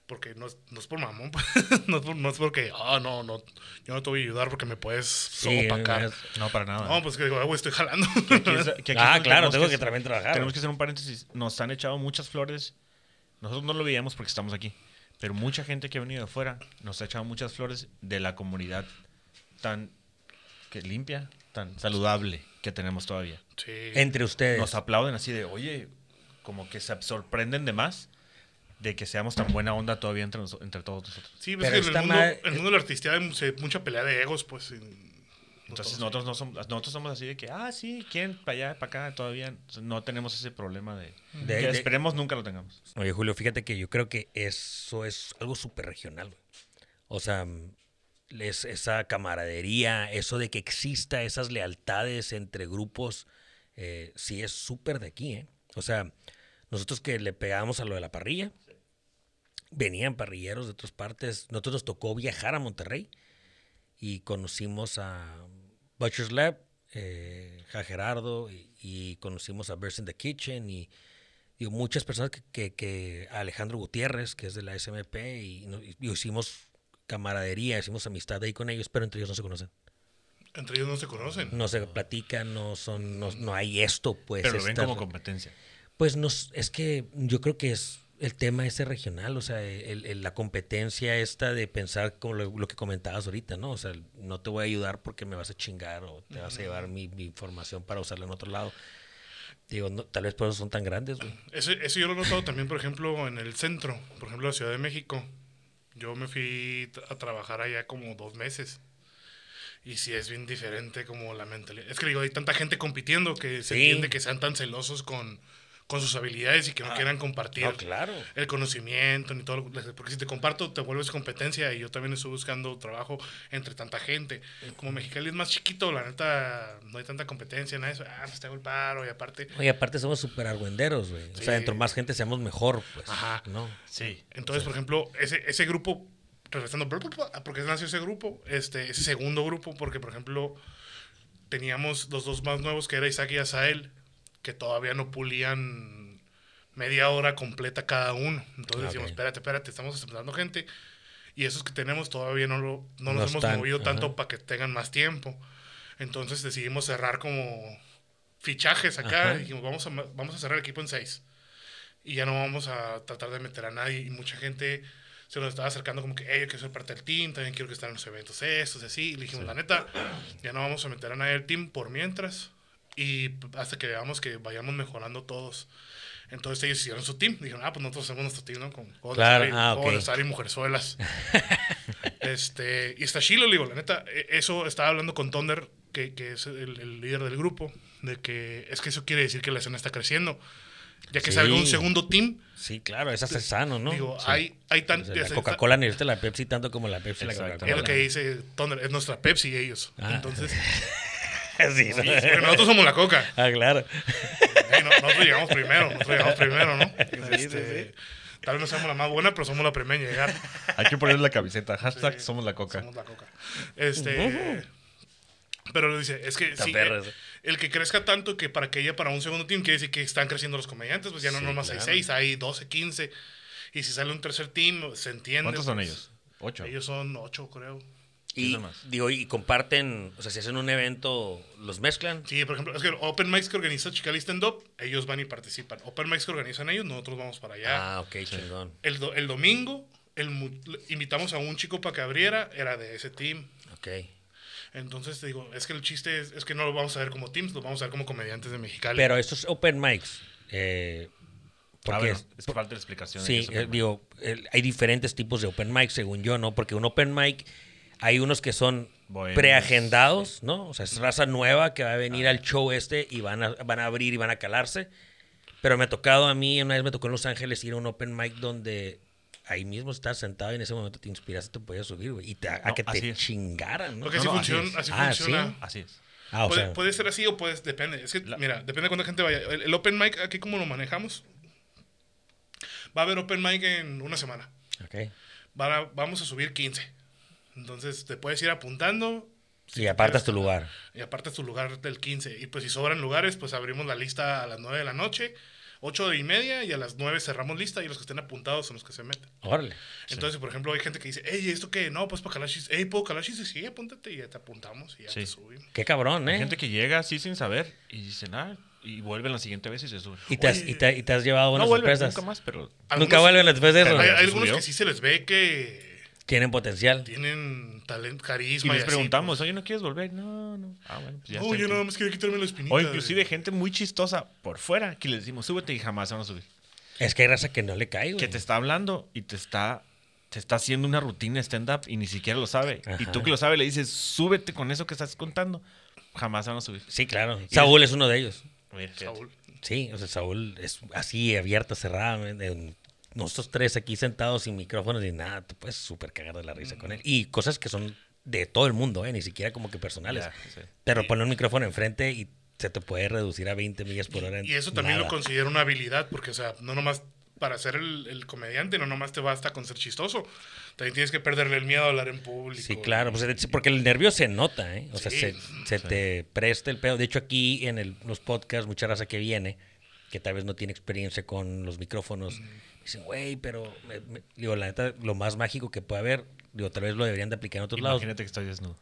Porque no es, no es por mamón, pues, no, es no, es porque, ah, no, no, yo no te voy a ayudar porque me puedes sí, No, para nada. No, pues que digo, estoy jalando. ah, claro, tengo que, también trabajar. Tenemos que hacer un paréntesis. Nos han echado muchas flores. Nosotros no lo veíamos porque estamos aquí. Pero mucha gente que ha venido de afuera nos ha echado muchas flores de la comunidad tan que limpia, tan saludable que tenemos todavía. Sí. Entre ustedes. Nos aplauden así de, oye, como que se sorprenden de más de que seamos tan buena onda todavía entre, entre todos nosotros. Sí, ves que en el, mundo, en el mundo de la artistía hay mucha pelea de egos, pues. Entonces nosotros no somos, nosotros somos así de que, ah, sí, ¿quién? Para allá, para acá, todavía no tenemos ese problema de, que esperemos nunca lo tengamos. Oye, Julio, fíjate que yo creo que eso es algo súper regional. O sea, es, esa camaradería, eso de que exista esas lealtades entre grupos, eh, sí es súper de aquí, ¿eh? O sea, nosotros que le pegamos a lo de la parrilla, venían parrilleros de otras partes, nosotros nos tocó viajar a Monterrey y conocimos a Butcher's Lab, eh, a Gerardo, y, conocimos a Burst in the Kitchen, y, muchas personas que, que, Alejandro Gutiérrez, que es de la SMP, y, hicimos camaradería, hicimos amistad ahí con ellos, pero entre ellos no se conocen. Entre ellos no se conocen. No se platican, no son, no, hay esto, pues. Pero lo ven como competencia. Pues nos, es que yo creo que es el tema ese regional, o sea, el, la competencia esta de pensar como lo, que comentabas ahorita, ¿no? O sea, no te voy a ayudar porque me vas a chingar o te vas a llevar mi, información para usarla en otro lado. Digo, tal vez por eso son tan grandes, güey. Eso, eso yo lo he notado también, por ejemplo, en el centro, por ejemplo, la Ciudad de México. Yo me fui a trabajar allá como dos meses. Y sí es bien diferente como la mentalidad. Es que digo, hay tanta gente compitiendo que se entiende que sean tan celosos con con sus habilidades y que no ah, quieran compartir el conocimiento ni todo. Porque si te comparto, te vuelves competencia y yo también estoy buscando trabajo entre tanta gente. Como Mexicali es más chiquito, la neta, no hay tanta competencia, nada de eso. Ah, pues te hago el paro y aparte. Oye, aparte somos súper argüenderos, güey. O sea, dentro más gente seamos mejor, pues. Ajá. ¿no? Sí. Entonces, por ejemplo, ese, ese grupo, regresando, porque nació ese grupo, este, ese segundo grupo, porque, por ejemplo, teníamos los dos más nuevos que era Isaac y Asael que todavía no pulían media hora completa cada uno. Entonces decimos, espérate, espérate, estamos aceptando gente. Y esos que tenemos todavía no, lo, no, nos hemos movido tanto para que tengan más tiempo. Entonces decidimos cerrar como fichajes acá. Y dijimos, vamos a, vamos a cerrar el equipo en seis. Y ya no vamos a tratar de meter a nadie. Y mucha gente se nos estaba acercando como que, hey, yo quiero ser parte del team, también quiero que estén en los eventos estos, así. Y le dijimos, la neta, ya no vamos a meter a nadie al team por mientras. Y hasta que veamos que vayamos mejorando todos. Entonces ellos hicieron su team. Dijeron, ah, pues nosotros hacemos nuestro team, ¿no? Con claro, ah, okay. y Mujerzuelas. este, y está chilo, digo, la neta, e, eso estaba hablando con Thunder, que, que es el, líder del grupo, de que es que eso quiere decir que la escena está creciendo. Ya que salga un segundo team. Sí, claro, es hace sano, ¿no? Digo, hay, hay tanto. la Coca-Cola necesita la Pepsi tanto como la Pepsi la Coca-Cola. Es lo que dice Thunder, es nuestra Pepsi ellos. Ah. Entonces. sí, nosotros somos la coca. Ah, claro. nosotros llegamos primero, nosotros llegamos primero, ¿no? Este, tal vez no seamos la más buena, pero somos la primera en llegar. Hay que ponerle la camiseta. Hashtag somos la coca. Somos la coca. Este. Pero dice, es que sí, el, que crezca tanto que para que ella para un segundo team quiere decir que están creciendo los comediantes, pues ya no nomás hay seis, hay 12, 15. Y si sale un tercer team, se entiende. ¿Cuántos son pues, ellos? ¿Ocho? Ellos son ocho, creo. Y, digo, y comparten, o sea, si hacen un evento, ¿los mezclan? Sí, por ejemplo, es que Open Mics que organiza Chicali Stand Up, ellos van y participan. Open Mics que organizan ellos, nosotros vamos para allá. Ah, ok, chingón. El, el domingo, el, invitamos a un chico para que abriera, era de ese team. Ok. Entonces, te digo, es que el chiste es, que no lo vamos a ver como teams, lo vamos a ver como comediantes de Mexicali. Pero estos Open Mics, eh, porque es, falta de explicación. Sí, eh, digo, hay diferentes tipos de open mic, según yo, ¿no? Porque un open mic hay unos que son preagendados, ¿no? O sea, es raza nueva que va a venir al show este y van a, van a abrir y van a calarse. Pero me ha tocado a mí, una vez me tocó en Los Ángeles ir a un open mic donde ahí mismo estás sentado y en ese momento te inspiraste, te podías subir, güey. Y te, a No, que te es. chingaran, ¿no? Porque No, así, no, funciona, así Ah, funciona. Así es. Ah, o puede, sea, puede ser así o puede, depende. Es que, mira, depende de cuánta gente vaya. El, el open mic, aquí como lo manejamos, va a haber open mic en una semana. ok. Va a- vamos a subir 15. Entonces te puedes ir apuntando Y apartas tu lugar. y apartas tu lugar del 15. Y pues si sobran lugares, pues abrimos la lista a las 9 de la noche, 8 y media, y a las 9 cerramos lista y los que estén apuntados son los que se meten. Órale. Entonces, por ejemplo, hay gente que dice, hey, ¿esto qué? No, pues para Kalashis. Hey, ¿puedo Kalashis? Sí, apúntate y ya te apuntamos y ya Sí. te subimos. Qué cabrón, Hay ¿eh? gente que llega así sin saber y dicen, ah, y vuelven la siguiente vez y se suben. Y te, has, Oye. y, te, y te has llevado No buenas vuelven sorpresas. nunca más, pero Nunca Algunos- vuelven después de eso. Hay, algunos que sí se les ve que Tienen potencial. tienen talento, y carisma. les así, preguntamos, pues. oye, ¿no quieres volver? No, no. Ah, bueno, pues ya No, yo nada más quería quitarme la espinita. O inclusive gente muy chistosa por fuera que les decimos, súbete y jamás se van a subir. Es que hay raza que no le cae, güey. Que te está hablando y te está, te está haciendo una rutina stand-up y ni siquiera lo sabe. Y tú que lo sabes le dices, súbete con eso que estás contando. Jamás se van a subir. Sí, claro. Saúl es uno de ellos. Mira. Saúl. Sí, o sea, Saúl es así, abierta, cerrada. en- nosotros tres aquí sentados sin micrófonos ni nada, te puedes súper cagar de la risa con él. Y cosas que son de todo el mundo, ¿eh? ni siquiera como que personales. Ya, sí. Pero pone un micrófono enfrente y se te puede reducir a 20 millas por hora. en Y eso también lo considero una habilidad, porque, o sea, no nomás para ser el, el comediante, no nomás te basta con ser chistoso. También tienes que perderle el miedo a hablar en público. Sí, claro, pues, es- porque el nervio se nota, ¿eh? O sea, se te presta el pedo. De hecho, aquí en el- los podcasts, mucha raza que viene, que tal vez no tiene experiencia con los micrófonos, dicen, güey, pero, me- me-". digo, la neta, lo más mágico que puede haber, digo, tal vez lo deberían de aplicar en otros lados. Imagínate que estoy desnudo.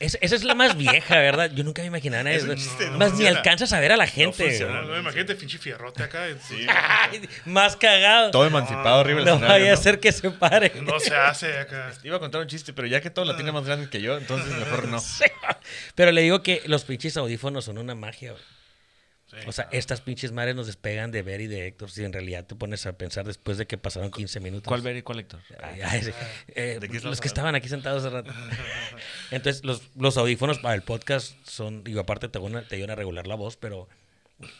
Es- esa es la más vieja, ¿verdad? Yo nunca me imaginaba nada de eso. no más ni alcanzas a ver a la gente. funciona. No, no, imagínate, pinche fierrote acá. entonces, Ay, más cagado. Todo emancipado del no escenario, vaya a ¿no? ser que se pare. No se hace acá. Iba a contar un chiste, pero ya que todo lo tiene más grande que yo, entonces mejor no. Sí. Pero le digo que los pinches audífonos son una magia, güey. Sí. O sea, estas pinches madres nos despegan de Ver y de Héctor. Si en realidad te pones a pensar después de que pasaron 15 minutos. ¿Cuál ver y cuál Héctor? Ay, ay, sí. Eh, ¿De qué estamos los que estaban aquí sentados hace rato. Entonces, los, los audífonos para el podcast son, digo, aparte te, te ayudan a regular la voz, pero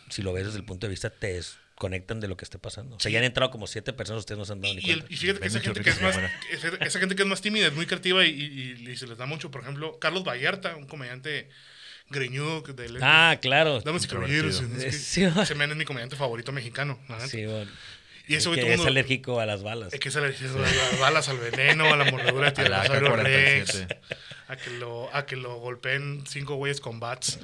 si lo ves desde el punto de vista, te desconectan de lo que esté pasando. O sea, ya han entrado como siete personas, ustedes no se han dado ni Y, el- cuenta. y fíjate que esa gente que es más esa, esa gente que es más tímida es muy creativa y, y- y se les da mucho por ejemplo Carlos Vallarta un comediante greñudo que de lentes. Ah, claro. damas y caballeros es Sí, va. ese men es mi comediante favorito mexicano. Sí, bueno. y que todo es alérgico a las balas. es que le dice a las balas al veneno a la mordedura de A la tiranosaurio rex AK-47. a que lo a que lo golpeen cinco güeyes con bats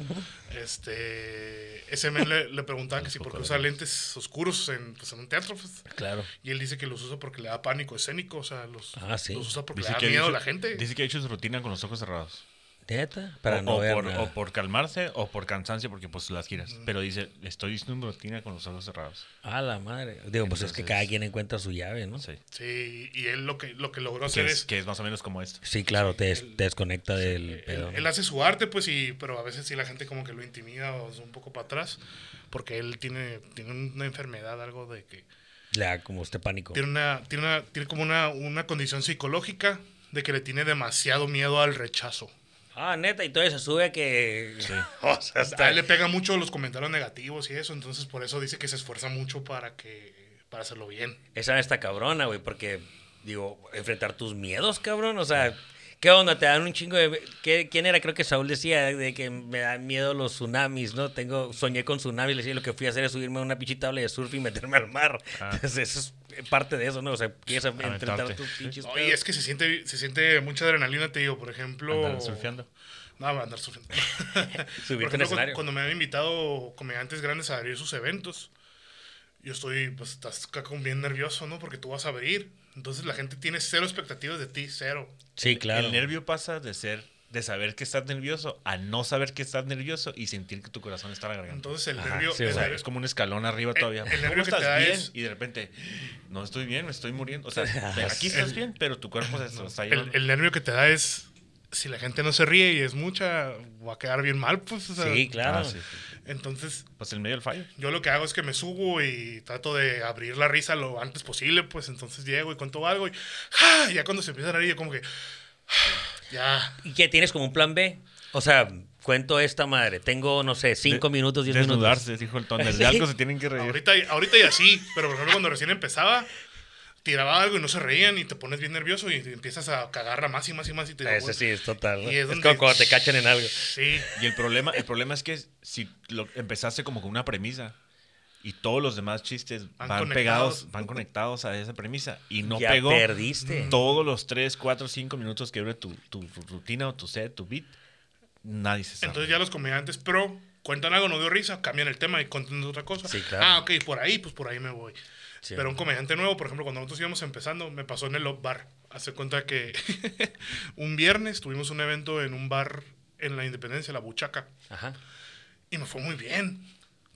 este ese men le, le preguntaban que si por qué usa lentes oscuros en, pues, en un teatro pues, Claro. y él dice que los usa porque le da pánico escénico, o sea, los, Ah, sí. los usa porque Dice le da miedo a la gente. dice que ha hecho su rutina con los ojos cerrados. Neta, para o, no o ver por, nada. o por calmarse o por cansancio, porque pues las giras. Pero dice, estoy haciendo una rutina con los ojos cerrados. A la madre. Digo, pues es que cada quien encuentra su llave, ¿no? Sí, Sí. Sí, y él lo que, lo que logró hacer es, es... que es más o menos como esto. claro, te, des- te desconecta del él, pedo. él hace su arte, pues, y, pero a veces sí la gente como que lo intimida o es un poco para atrás, porque él tiene, tiene una enfermedad, algo de que... Le da como este pánico. Tiene, una, tiene, una, tiene como una, una condición psicológica de que le tiene demasiado miedo al rechazo. Ah, neta, y todo eso sube a que. o sea, A está. él le pega mucho los comentarios negativos y eso, entonces por eso dice que se esfuerza mucho para que para hacerlo bien. Esa está cabrona, güey, porque, digo, enfrentar tus miedos, cabrón. O sea, ¿qué onda? Te dan un chingo de. ¿Qué- ¿Quién era? Creo que Saúl decía de que me dan miedo los tsunamis, ¿no? Tengo, soñé con tsunamis, le decía, lo que fui a hacer es subirme a una pinche tabla de surf y meterme al mar. Ah. Entonces, eso es parte de eso, ¿no? O sea, quieres enfrentar Aventarte. tus pinches pedos. es que se siente, se siente mucha adrenalina, te digo, por ejemplo. Andar surfeando. No, andar surfeando. Subirte en ejemplo, cuando, escenario. cuando me han invitado comediantes grandes a abrir sus eventos, yo estoy, pues, estás bien nervioso, ¿no? Porque tú vas a abrir. Entonces la gente tiene cero expectativas de ti, cero. Sí, claro. El nervio pasa de ser, de saber que estás nervioso a no saber que estás nervioso y sentir que tu corazón está en la garganta. Entonces el Ajá, nervio, sí, el o sea, nervio- Es como un escalón arriba todavía. el nervio ¿Cómo que te estás da bien? es- Y de repente, no estoy bien, me estoy muriendo. O sea, aquí estás bien, pero tu cuerpo se está el, llevando. el nervio que te da es si la gente no se ríe y es mucha, va a quedar bien mal, pues. o sea, Sí, claro. Ah, sí, sí. Entonces, Pues en medio del fallo. yo lo que hago es que me subo y trato de abrir la risa lo antes posible, pues entonces llego y cuento algo y ¡ja! ya cuando se empieza a reír, yo como que ¡ja! ya. ¿Y qué tienes como un plan B? O sea, cuento esta madre. Tengo, no sé, cinco minutos, diez minutos. Desnudarse, dijo el Thunder. De algo se tienen que reír. Ahorita, ahorita y así, pero por ejemplo cuando recién empezaba, tiraba algo y no se reían y te pones bien nervioso y empiezas a cagar más y más y más y te Ese sí, es total. Y es es, como cuando te cachan en algo. Sí. Y el problema, el problema es que si lo empezaste como con una premisa y todos los demás chistes Van van, pegados, van conectados a esa premisa y no ya pegó perdiste. todos los 3, 4, 5 minutos que dure tu, tu rutina o tu set, tu beat, nadie se sabe. Entonces ya los comediantes pro cuentan algo, no dio risa, cambian el tema y cuentan otra cosa. Sí, claro. Ah, ok, por ahí, pues por ahí me voy. Sí. Pero un comediante nuevo, por ejemplo, cuando nosotros íbamos empezando, me pasó en el Love Bar. Hace cuenta que un viernes tuvimos un evento en un bar en la Independencia, la Buchaca, Ajá. y me fue muy bien.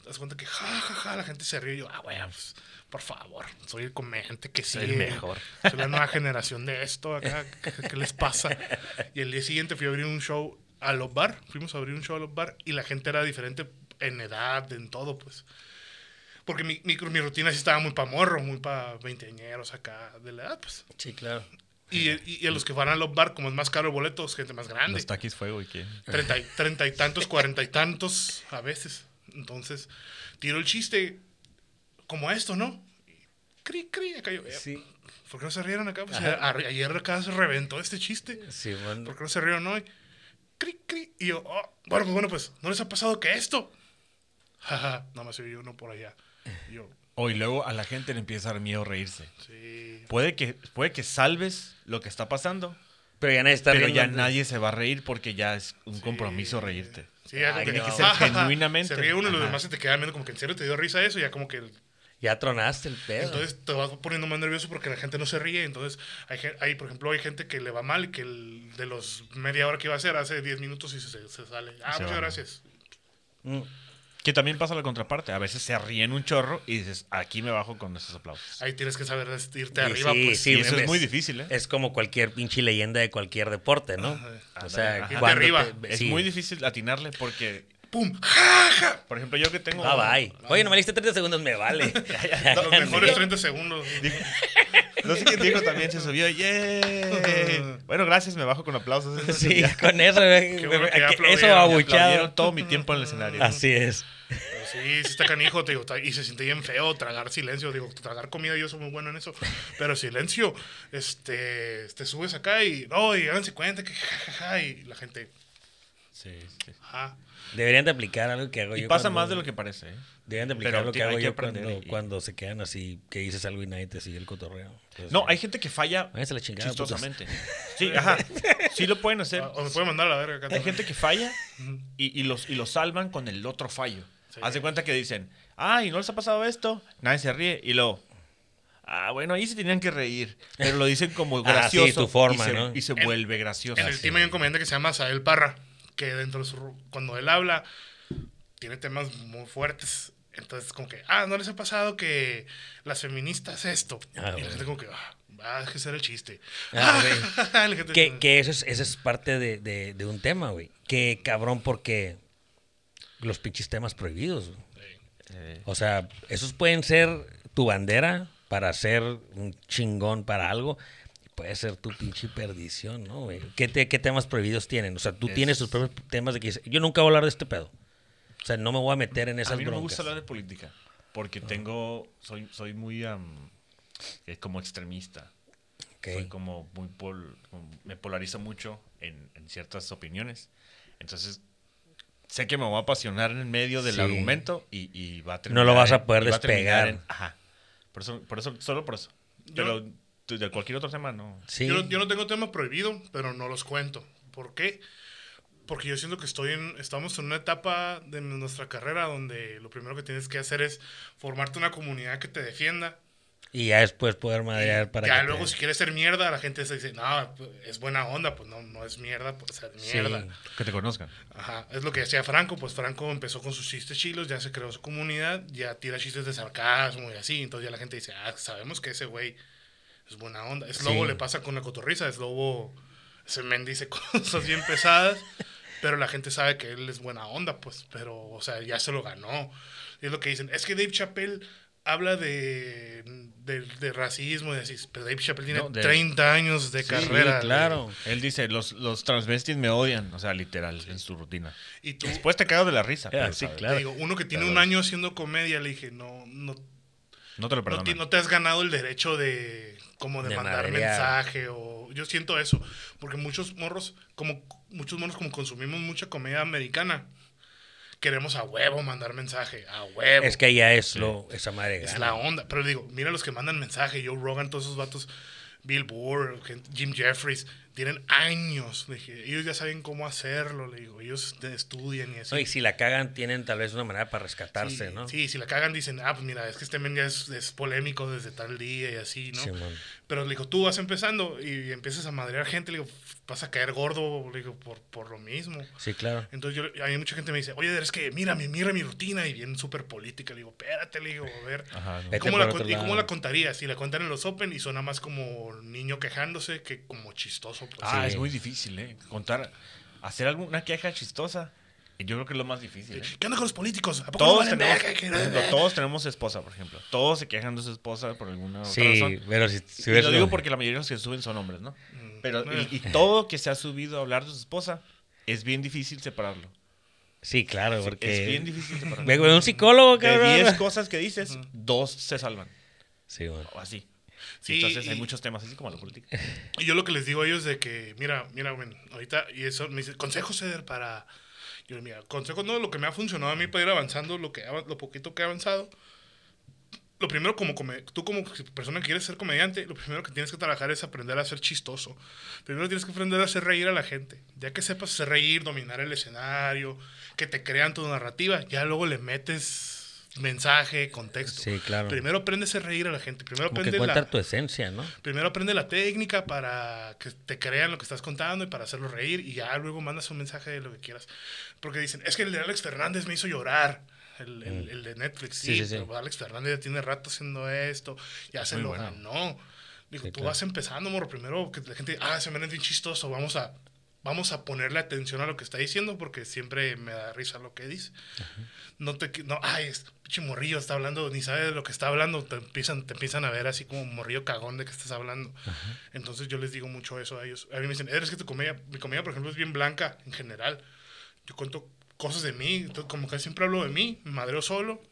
Te das cuenta que ja, ja, ja, la gente se ríe y yo, ah, güey, pues, por favor, soy el comediante que Soy sigue. el mejor. Soy la nueva generación de esto acá. ¿Qué, qué les pasa? Y el día siguiente fui a abrir un show a los bar. Fuimos a abrir un show a los bar y la gente era diferente en edad, en todo, pues. Porque mi, mi, mi rutina sí estaba muy pa' morro, muy pa' veinteañeros acá de la edad, pues. Sí, claro. Y, y, y a los que van a los bar, como es más caro el boleto, es gente más grande. Los taquis fuego y qué. Treinta y, treinta y tantos, cuarenta y tantos a veces. Entonces, tiro el chiste como esto, ¿no? Y Cri, cri, acá yo, eh, Sí. ¿Por qué no se rieron acá? Pues, a- ayer acá se reventó este chiste. Sí, bueno. ¿Por qué no se rieron hoy? Cri, cri. Y yo, oh, bueno, pues bueno, pues, ¿no les ha pasado que esto? Jaja, nada más oí uno por allá. Yo, O y luego a la gente le empieza a dar miedo reírse. sí. Puede que, puede que salves lo que está pasando, Pero ya nadie está pero ya nadie se va a reír porque ya es un compromiso reírte. Sí, ya Ay, tiene que ser genuinamente. Se ríe uno y los demás se te quedan viendo como que en serio te dio risa eso. Ya como que Ya tronaste el pedo. Entonces te vas poniendo más nervioso porque la gente no se ríe. Entonces, hay, hay, por ejemplo, hay gente que le va mal y que el- de los media hora que iba a hacer hace 10 minutos y se, se sale. Ah, Se muchas va. gracias. Mm. Que también pasa la contraparte. A veces se ríen un chorro y dices, aquí me bajo con esos aplausos. Ahí tienes que saber irte arriba. sí, pues. sí, y eso es- es muy difícil, ¿eh? Es como cualquier pinche leyenda de cualquier deporte, ¿no? Ajá. O sea, ajá. te- Es sí. muy difícil atinarle porque, ¡Pum! ¡Ja, ja! por ejemplo, yo que tengo... Ah, bye. Oye, no me diste 30 segundos, me vale. Los mejores 30 segundos. No sé quién dijo también, se subió. ¡Yeah! Bueno, gracias, me bajo con aplausos. Eso Sí, con eso, bueno ya eso abuchado. todo mi tiempo en el escenario. Así es. Pero sí, sí está canijo, te digo, y se siente bien feo tragar silencio, digo, tragar comida, yo soy muy bueno en eso, pero silencio, este, te subes acá y, no, y háganse cuenta que, ja, ja, ja, y la gente, Sí, sí. ajá, Deberían de aplicar algo que hago Y yo. pasa cuando- más de lo que parece. ¿eh? Deberían de aplicar pero lo que hago que yo aprender cuando, y- cuando se quedan así, que dices algo y nadie te sigue el cotorreo. No, hay gente que falla Váyanse a la chingada, chistosamente. Sí, ajá. Sí lo pueden hacer. o me puede mandar a la verga acá Hay también. gente que falla y, y los, y los salvan con el otro fallo. Sí. Haz de cuenta que dicen, ay, ¿no les ha pasado esto? Nadie se ríe. Y luego, ah, bueno, ahí se tenían que reír. Pero lo dicen como Ah, sí, gracioso. tu forma, y se, ¿no? y se En- vuelve gracioso. En el team hay un comediante que se llama Sael Parra, que dentro de su, cuando él habla, tiene temas muy fuertes. Entonces, como que, ah, ¿no les ha pasado que las feministas esto? Ah, y la gente como que, ah, va a ser el chiste. Ah, gente- Que, que eso, es, eso es parte de, de- de un tema, güey. Que cabrón, porque los pinches temas prohibidos. Eh, O sea, esos pueden ser tu bandera para ser un chingón para algo. Puede ser tu pinche perdición, ¿no, güey? ¿Qué, te- qué temas prohibidos tienen? O sea, tú Es- tienes tus propios temas de que dices, yo nunca voy a hablar de este pedo. O sea, no me voy a meter en esas a mí no me broncas. gusta hablar de política porque tengo, soy, soy muy eh, como extremista. Ok. Soy como muy pol- como- me polarizo mucho en, en ciertas opiniones. Entonces, sé que me voy a apasionar en el medio del Sí. argumento y, y va a No terminar lo vas a poder a despegar. en- ajá. Por eso, por eso, solo por eso. Yo- Pero de cualquier otro tema, no. Sí. Yo, no- yo no tengo tema prohibido, pero no los cuento. ¿Por qué? Porque yo siento que estoy en, estamos en una etapa de nuestra carrera donde lo primero que tienes que hacer es formarte una comunidad que te defienda. Y ya después poder madrear para ya que luego te- si quieres ser mierda, la gente se dice, no, pues, es buena onda, pues no, no es mierda, pues es Sí. mierda. Que te conozcan. Ajá, es lo que decía Franco, pues Franco empezó con sus chistes chilos, ya se creó su comunidad, ya tira chistes de sarcasmo y así, entonces ya la gente dice, ah, sabemos que ese güey es buena onda. Es Lobo Sí. le pasa con la cotorriza, es Lobo, ese men dice cosas bien pesadas, pero la gente sabe que él es buena onda, pues, pero, o sea, ya se lo ganó. Y es lo que dicen, es que Dave Chappelle habla de, de, racismo y así. Pero Dave Chappelle tiene 30 años de carrera. claro. Él dice, los, los transvestis me odian, o sea, literal, en su rutina. Y Después te cago de la risa. sí, claro. uno que tiene un año haciendo comedia, le dije, no, no, no te lo no, no, te has ganado el derecho de como de, mandar mensaje o yo siento eso porque muchos morros como muchos morros como consumimos mucha comedia americana queremos a huevo mandar mensaje, a huevo. Es que ya es lo, esa madre. Es la onda. Pero digo, mira los que mandan mensaje, Joe Rogan, todos esos vatos, Bill Burr, Jim Jeffries, tienen años. ellos ya saben cómo hacerlo, le digo, ellos estudian y así. y si la cagan, tienen tal vez una manera para rescatarse, ¿no? Sí, si la cagan, dicen, ah, pues mira, es que este men ya es, polémico desde tal día y así, ¿no? Pero le digo, tú vas empezando y empiezas a madrear gente, le digo, vas a caer gordo, le digo, por, por lo mismo. Sí, claro. Entonces, yo, hay mucha gente me dice, oye, es que mira, mira mi rutina y bien súper política. Le digo, espérate, le digo, a ver. ¿Y, cómo la, ¿Y cómo la contarías? Si la cuentan en los Open y suena más como niño quejándose que como chistoso. Pues. Ah, es muy difícil, ¿eh? Contar, hacer alguna queja chistosa. Yo creo que es lo más difícil. ¿eh? ¿Qué onda con los políticos? todos, tenemos, todos tenemos esposa, por ejemplo. Todos se quejan de su esposa por alguna sí, razón. pero si, si y lo digo porque la mayoría de los que suben son hombres, ¿no? Mm, pero, y, todo que se ha subido a hablar de su esposa, es bien difícil separarlo. Sí, claro, porque... es bien difícil separarlo. un psicólogo, cabrón. De 10 cosas que dices, dos se salvan. Sí, bueno. O así. Entonces hay muchos temas, así como la política. Y yo lo que les digo a ellos de que, mira, mira, ahorita, y eso me dice, consejo Ceder para... Yo, mira, consejo no, lo que me ha funcionado a mí para ir avanzando, lo, que, lo poquito que he avanzado. Lo primero, como tú como persona que quieres ser comediante, lo primero que tienes que trabajar es aprender a ser chistoso. Primero tienes que aprender a hacer reír a la gente. Ya que sepas hacer reír, dominar el escenario, que te crean tu narrativa, ya luego le metes mensaje, contexto. Sí, claro. Primero aprende a reír a la gente. Primero aprende la, tu esencia, ¿no? Primero aprende la técnica para que te crean lo que estás contando y para hacerlo reír y ya luego mandas un mensaje de lo que quieras. Porque dicen, es que el de Alex Fernández me hizo llorar. El, mm. de Netflix, sí, Alex Fernández ya tiene rato haciendo esto, ya se lo ganó. Digo, tú vas empezando, moro. Primero que la gente, ah, se me es bien chistoso, vamos a, vamos a ponerle atención a lo que está diciendo porque siempre me da risa lo que dice. No te, no, ay, este pinche morrillo está hablando, ni sabe de lo que está hablando, te empiezan, te empiezan a ver así como morrillo cagón de que estás hablando. Entonces yo les digo mucho eso a ellos. A mí me dicen, eres que tu comedia, mi comedia por ejemplo es bien blanca en general. Yo cuento cosas de mí, como que siempre hablo de mí, me madreo solo.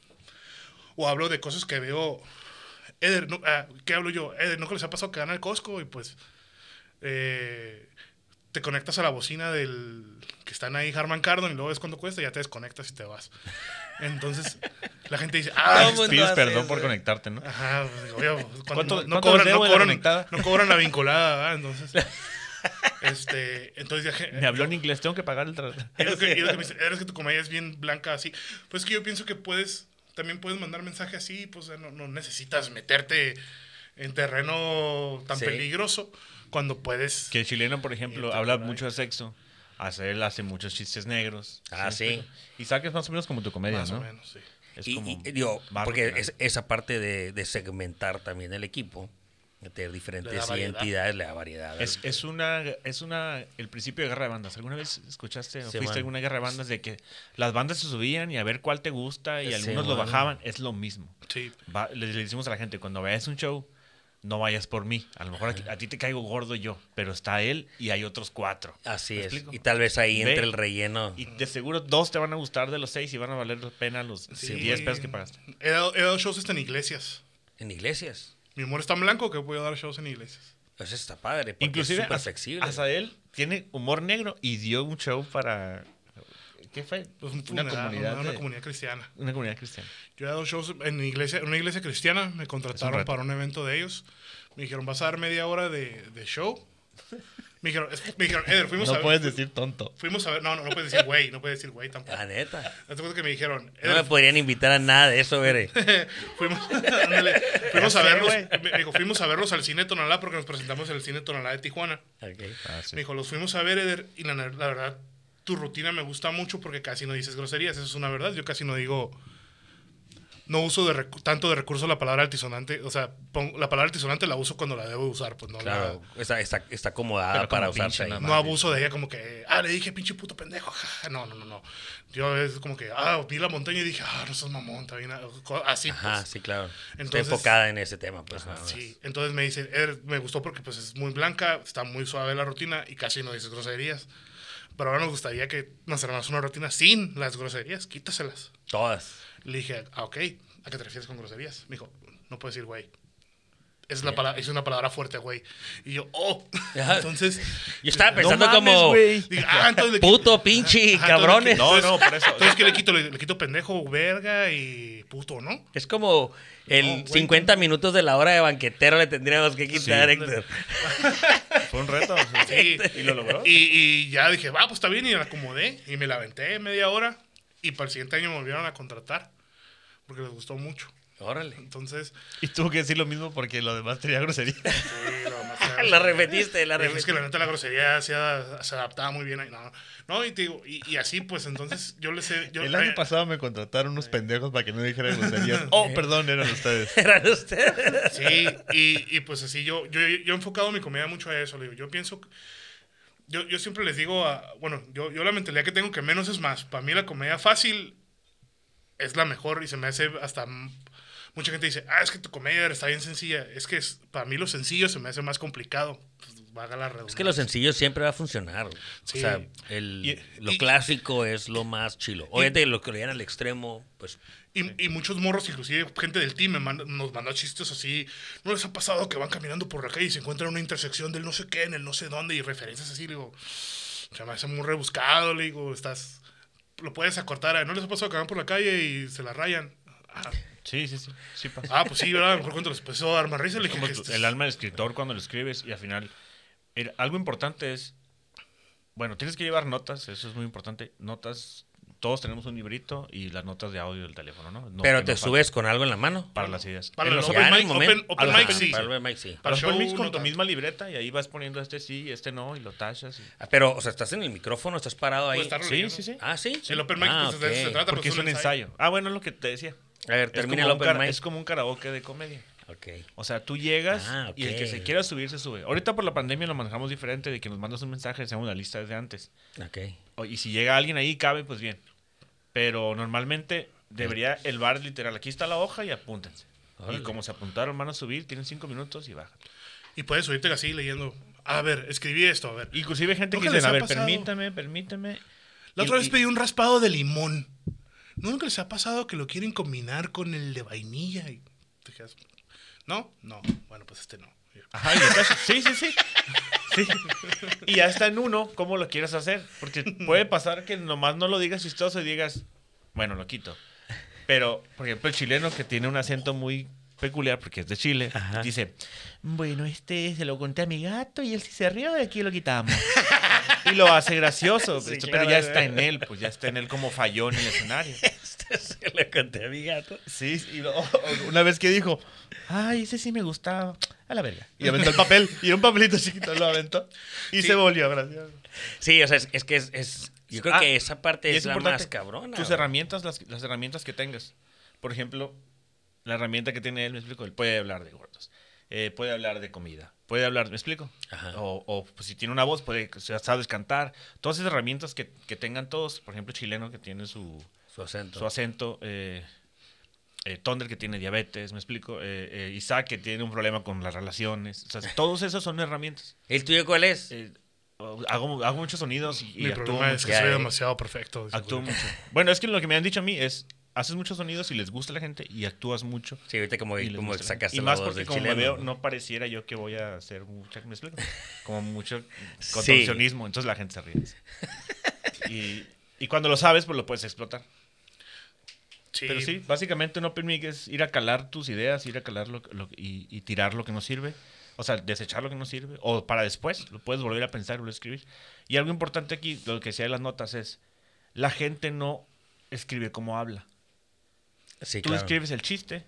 O hablo de cosas que veo. Eder, ah, ¿qué hablo yo? Eder, ¿no les ha pasado que gana el Costco? Y pues. Eh, te conectas a la bocina del que están ahí Harman Kardon y luego ves cuánto cuesta y ya te desconectas y te vas. Entonces la gente dice, ah, pides perdón por conectarte, ¿no? Ajá, pues, ¿Cuánto, no, cobran, no, cobran, no, cobran, la vinculada, ¿verdad? Entonces, este, entonces ya, me habló en inglés, tengo que pagar el trato. Y lo que, me dice, eres que tu comedia es bien blanca así. Pues que yo pienso que puedes, también puedes mandar mensaje así, pues no, no necesitas meterte en terreno tan peligroso cuando puedes. Que el chileno, por ejemplo, habla mucho de sexo. Hace, él hace muchos chistes negros. Ah, sí. Y saques más o menos como tu comedia, más ¿no? Más o menos, sí. Es y, digo, porque es, esa parte de, de, segmentar también el equipo, de tener diferentes identidades, le da variedad. Es, es, una, es una, el principio de guerra de bandas. ¿Alguna vez escuchaste o fuiste a alguna guerra de bandas de que las bandas se subían y a ver cuál te gusta y algunos lo bajaban? Es lo mismo. Sí. le, le, decimos a la gente, cuando veas un show, no vayas por mí. A lo mejor a, ti te caigo gordo yo, pero está él y hay otros cuatro. Así es. Y tal vez ahí entre el relleno. Y de seguro dos te van a gustar de los seis y van a valer la pena los diez pesos que pagaste. He dado, shows hasta en iglesias. ¿En iglesias? Mi humor es tan blanco que puedo dar shows en iglesias. Eso está padre. Inclusive, es flexible. hasta él tiene humor negro y dio un show para ¿Qué fue? Pues una, comunidad, una, comunidad cristiana. Una comunidad cristiana. Yo he dado shows en iglesia, una iglesia cristiana, me contrataron para un evento de ellos. Me dijeron, ¿vas a dar media hora de, de show? Me dijeron, me dijeron, Eder, fuimos no a ver. No puedes decir tonto. Fuimos a ver, no, no, no puedes decir güey, no puedes decir güey tampoco. La neta. Entonces que me dijeron. no me podrían invitar a nada de eso, veré. fuimos, ándale, fuimos a verlos. Me dijo, fuimos a verlos al cine Tonalá porque nos presentamos en el cine Tonalá de Tijuana. Okay. Ah, me dijo, los fuimos a ver, Eder, y la, la verdad, tu rutina me gusta mucho porque casi no dices groserías, eso es una verdad. Yo casi no digo no uso de tanto de recurso la palabra altisonante. O sea, la palabra altisonante la uso cuando la debo usar. Pues no claro, está, está, está, acomodada para usarse ahí. No abuso de ella como que, ah, le dije pinche puto pendejo. No, no, no, no. Yo es como que, ah, vi la montaña y dije, ah, no sos mamón, está bien. Así, Ajá, pues. sí, claro. Entonces, está enfocada en ese tema, pues. sí, entonces me dice, er, me gustó porque pues es muy blanca, está muy suave la rutina y casi no dices groserías. Pero ahora nos gustaría que nos hagamos una rutina sin las groserías, quítaselas. Todas. Le dije, ah, ok, ¿a qué te refieres con groserías? Me dijo, no puedes decir güey. Es, la palabra, es una palabra fuerte, güey. Y yo, oh. Entonces. Yo estaba pensando como. ah, entonces puto, pinche, cabrones. no, no, por eso. Entonces, ¿qué le quito? Le, quito pendejo, verga y puto, ¿no? Es como el 50 minutos de la hora de banquetero le tendríamos que quitar, Héctor. Fue un reto. Sí. Y lo logró. Y, y ya dije, va, pues está bien. Y la acomodé. Y me la aventé media hora. Y para el siguiente año me volvieron a contratar porque les gustó mucho. Órale. Entonces. Y tuvo que decir lo mismo porque lo demás tenía grosería. Sí, lo demás la repetiste, la repetiste. Es que la neta la grosería se, adaptaba muy bien ahí. No, no y, te digo, y, así pues entonces yo les sé. el año pasado me contrataron unos pendejos para que no dijeran groserías. oh, perdón, eran ustedes. eran ustedes. Sí, y, y pues así yo, yo, yo he enfocado mi comida mucho a eso. Le digo, yo pienso. Yo, yo siempre les digo, a, bueno, yo, yo la mentalidad que tengo que menos es más. Para mí la comedia fácil es la mejor y se me hace hasta... Mucha gente dice, ah, es que tu comedia está bien sencilla. Es que para mí lo sencillo se me hace más complicado. Pues, la es que lo sencillo siempre va a funcionar. O sea, el, lo clásico es lo más chilo. Obviamente lo que le dan al extremo, pues... Y, y, muchos morros, inclusive gente del team, me nos mandan chistes así. ¿No les ha pasado que van caminando por la calle y se encuentran en una intersección del no sé qué, en el no sé dónde, y referencias así? Le digo, se me hace muy rebuscado. Le digo, estás lo puedes acortar. ¿No les ha pasado que van por la calle y se la rayan? Ah. Sí, sí, sí. Ah, pues sí, ¿verdad? A lo mejor cuando les empezó a dar más risa, le dije este El alma del escritor cuando lo escribes y al final. algo importante es. Bueno, tienes que llevar notas, eso es muy importante. Notas todos tenemos un librito y las notas de audio del teléfono, ¿no? Pero te subes con algo en la mano. Para las ideas. Para los open, mic, open, open mic, sí. Para el mic, sí. Para los open mics con tu misma libreta y ahí vas poniendo este sí, este no y lo tachas. Ah, pero, o sea, estás en el micrófono, estás parado ahí. sí, sí, sí. Ah, sí. El open mic ah, pues, se trata Porque es un ensayo. Ah, bueno, es lo que te decía. A ver, termina el open mic. Es como un karaoke de comedia. Okay. O sea, tú llegas ah, y el que se quiera subir se sube. Ahorita por la pandemia lo manejamos diferente de que nos mandas un mensaje, hacemos una lista desde antes. Okay. Y si llega alguien ahí cabe, pues bien. Pero normalmente debería el bar literal, aquí está la hoja y apúntense. Y como se apuntaron, van a subir, tienen cinco minutos y bajan. Y puedes subirte así leyendo. A ver, escribí esto, a ver. Inclusive gente que dice, a ver, permítame, permítame. La otra vez pedí un raspado de limón. ¿Nunca les ha pasado que lo quieren combinar con el de vainilla? Y ¿No? No. Bueno, pues este no. Ajá, y sí, sí, sí. Sí. Y ya está en uno, ¿cómo lo quieres hacer? Porque puede pasar que nomás no lo digas chistoso y digas, bueno, lo quito. Pero, por ejemplo, el chileno que tiene un acento muy peculiar porque es de Chile, dice, bueno, este se lo conté a mi gato y él sí se rió y aquí lo quitamos. y lo hace gracioso, pero ya está en él, pues ya está en él como falló en el escenario. Este se lo conté a mi gato. Sí, y una vez que dijo, ay, ese sí me gustaba a la verga. Y aventó el papel, y un papelito chiquito, lo aventó. Y se volvió, gracias. Sí, o sea, es, que es, Yo creo que ah, esa parte es, la más cabrona. Tus herramientas, las, las, herramientas que tengas. Por ejemplo, la herramienta que tiene él, me explico, él puede hablar de gordos. Eh, puede hablar de comida, puede hablar, ¿me explico? O, o pues, si tiene una voz, puede, o sea, sabes cantar. Todas esas herramientas que, que, tengan todos, por ejemplo, chileno que tiene su, su acento, su acento eh, eh, Thunder que tiene diabetes, me explico, eh, eh, Isaac que tiene un problema con las relaciones, o sea, todos esos son herramientas. ¿El tuyo cuál es? hago, hago muchos sonidos y, Mi problema es que soy demasiado perfecto. Actúo mucho. Bueno, es que lo que me han dicho a mí es, haces muchos sonidos y les gusta a la gente y actúas mucho. Sí, ahorita como, como sacaste Y más porque como me veo, no pareciera yo que voy a hacer mucho, ¿me explico? Como mucho contorsionismo, entonces la gente se ríe. y, y cuando lo sabes, pues lo puedes explotar. Pero sí, básicamente un open mic es ir a calar tus ideas, ir a calar y, tirar lo que no sirve. O sea, desechar lo que no sirve. O para después, lo puedes volver a pensar y volver a escribir. Y algo importante aquí, lo que decía de las notas es, la gente no escribe como habla. Tú escribes el chiste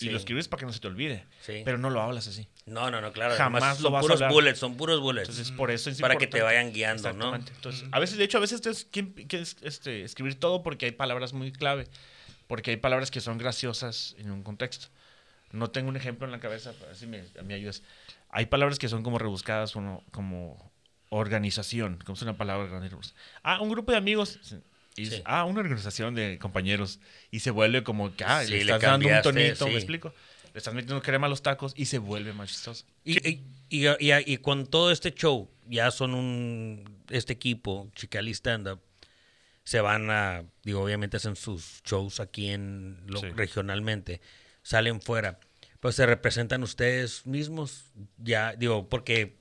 y lo escribes para que no se te olvide. Pero no lo hablas así. No, no, no, claro. Jamás lo vas puros a bullets, son puros bullets. Entonces, por eso es Para que te vayan guiando, ¿no? Entonces, a veces, de hecho, a veces tienes que este, escribir todo porque hay palabras muy clave. porque hay palabras que son graciosas en un contexto. No tengo un ejemplo en la cabeza, a ver si me, me ayudas. Hay palabras que son como rebuscadas, uno, como organización, como es una palabra grande. Ah, un grupo de amigos. Y Ah, una organización de compañeros. Y se vuelve como que, ah, Sí, le le estás dando un tonito, sí. ¿me explico? Le estás metiendo crema a los tacos y se vuelve más chistoso. Y, y, y, y- y con todo este show, ya son un. Este equipo, Chicali Stand Up, se van a. Digo, obviamente hacen sus shows aquí en. lo- regionalmente. Salen fuera. Pues se representan ustedes mismos. Ya, digo, porque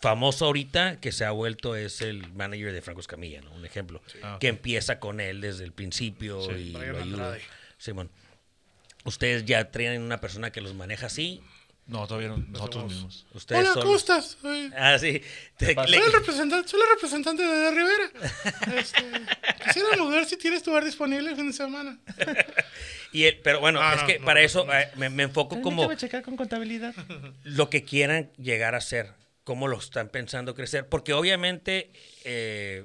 famoso ahorita que se ha vuelto es el manager de Franco Escamilla, ¿no? Un ejemplo. Ah. Que empieza con él desde el principio Sí. y lo ayuda. Simón. Ustedes ya traen una persona que los maneja así. No, todavía no, nosotros somos- mismos. Ustedes Hola, son- ¿cómo estás? Soy, Ah, sí. Te- pasa? le- soy el representante, soy la representante de, de Rivera. Este, quisiéramos ver si tienes tu bar disponible el fin de semana. y el- pero bueno, Ah, es no, que no, para no, eso no. eh, me, me enfoco como checar con contabilidad. lo que quieran llegar a ser, cómo lo están pensando crecer, porque obviamente eh,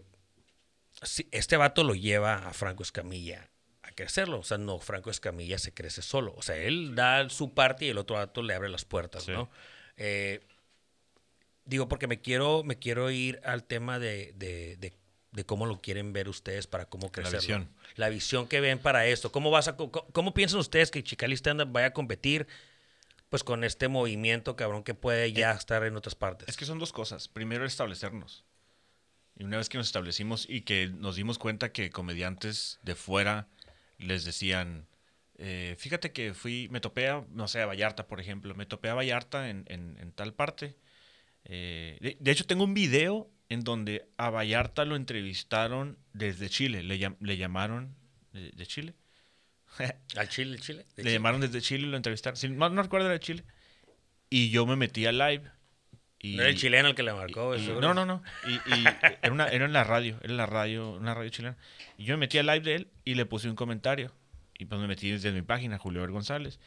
este vato lo lleva a Franco Escamilla a crecerlo, o sea, no Franco Escamilla se crece solo, o sea, él da su parte y el otro vato le abre las puertas, Sí. ¿no? Eh, digo, porque me quiero, me quiero ir al tema de, de- de- de cómo lo quieren ver ustedes para cómo crecerlo. visión. La visión que ven para esto. ¿Cómo, vas a, co- co- ¿Cómo piensan ustedes que Chicali Stand Up vaya a competir pues con este movimiento, cabrón, que puede ya estar en otras partes? Es que son dos cosas. Primero, establecernos. Y una vez que nos establecimos y que nos dimos cuenta que comediantes de fuera les decían, eh, fíjate que fui, me topé a, no sé, a Vallarta, por ejemplo, me topé a Vallarta en, en- en tal parte. Eh, de, de hecho, tengo un video en donde a Vallarta lo entrevistaron desde Chile, le, le llamaron de, de Chile. ¿Al Chile, Chile? ¿De Le Chile? llamaron desde Chile y lo entrevistaron. Si no, no recuerdo era de Chile. Y yo me metí al live. Y, ¿No era el chileno el que le marcó? y- seguro? no, no, no. Y, y era, una, era en la radio, era en la radio, una radio chilena. Y yo me metí al live de él y le puse un comentario. Y pues me metí desde mi página, Julio Ver González.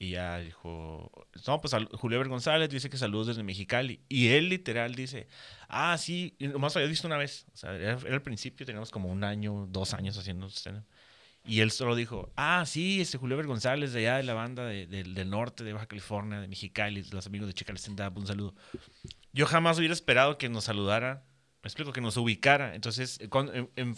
Y ya dijo, no, pues Julio Ver González dice que saludos desde Mexicali. Y él literal dice, ah, sí, y nomás había visto una vez. O sea, era, era el principio, teníamos como un año, dos años haciendo stand Y él solo dijo, ah, sí, este Julio Ver González de allá de la banda de- de- del norte, de Baja California, de Mexicali, los amigos de Chica Stand Up, un saludo. Yo jamás hubiera esperado que nos saludara, me explico, que nos ubicara. Entonces, eh, con- en- en-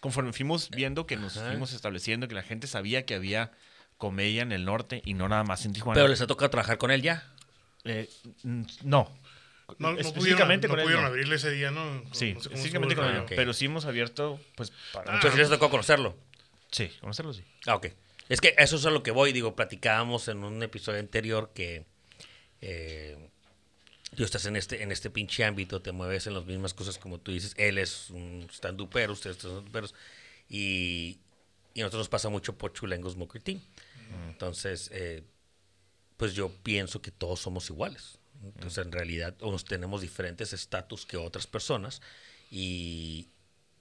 conforme fuimos viendo que nos Ajá. fuimos estableciendo, que la gente sabía que había comedia en el norte y no nada más en Tijuana. Pero les ha tocado trabajar con él ya. Eh, no. No, no pudieron, Específicamente no él, pudieron abrirle ese día, ¿no? Sí, No sé específicamente con él. Pero sí hemos abierto, pues, para Ah. Entonces les tocó conocerlo. Sí, conocerlo sí. Ah, ok. Es que eso es a lo que voy. Digo, platicábamos en un episodio anterior que eh, tú estás en este, en este pinche ámbito, te mueves en las mismas cosas como tú dices. Él es un stand-upero, ustedes son stand-uperos. Y, y a nosotros nos pasa mucho por Chulengos Smoker Team. Entonces, eh, pues yo pienso que todos somos iguales. Entonces, en realidad, unos tenemos diferentes estatus que otras personas. Y,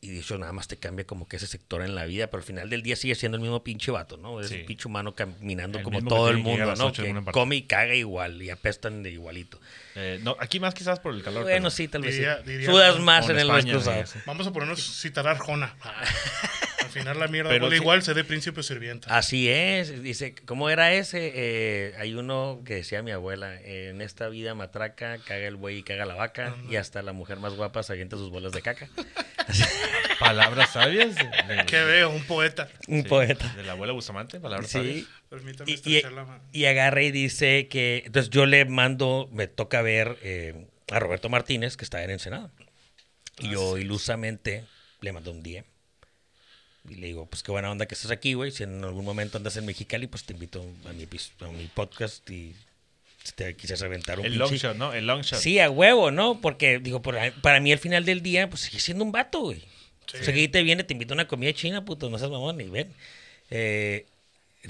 y de hecho, nada más te cambia como que ese sector en la vida, pero al final del día sigue siendo el mismo pinche vato, ¿no? Es Sí. el pinche humano caminando El como todo el mundo, ¿no? Que come y caga igual y apestan de igualito. Eh, no, aquí más quizás por el calor. Bueno, sí, tal vez Diría- sí. diría- Sudas más en el ¿sabes? Vamos a ponernos citar Arjona. Al final la mierda Pero igual, se dé príncipe sirvienta. Así es, dice, ¿cómo era ese? Eh, hay uno que decía mi abuela, en esta vida matraca, caga el buey y caga la vaca, y hasta la mujer más guapa se avienta sus bolas de caca. Palabras sabias. ¿Qué veo? Un poeta. Un sí, poeta. De la abuela Bustamante, palabras Sí. sabias. Permítame Y, y, la mano. y agarra y dice que, entonces yo le mando, me toca ver eh, a Roberto Martínez, que está en Ensenada. Y yo ilusamente le mando un DM. Y le digo, pues qué buena onda que estás aquí, güey. Si en algún momento andas en Mexicali, pues te invito a mi, a mi podcast y si te quisieras aventar un El long pinche- shot, ¿no? El long shot. Sí, a huevo, ¿no? Porque, digo, para, para mí al final del día, pues sigue siendo un vato, güey. Sí. O sea, que ahí te viene, te invito a una comida china, puto, no seas mamón, y ven. Eh,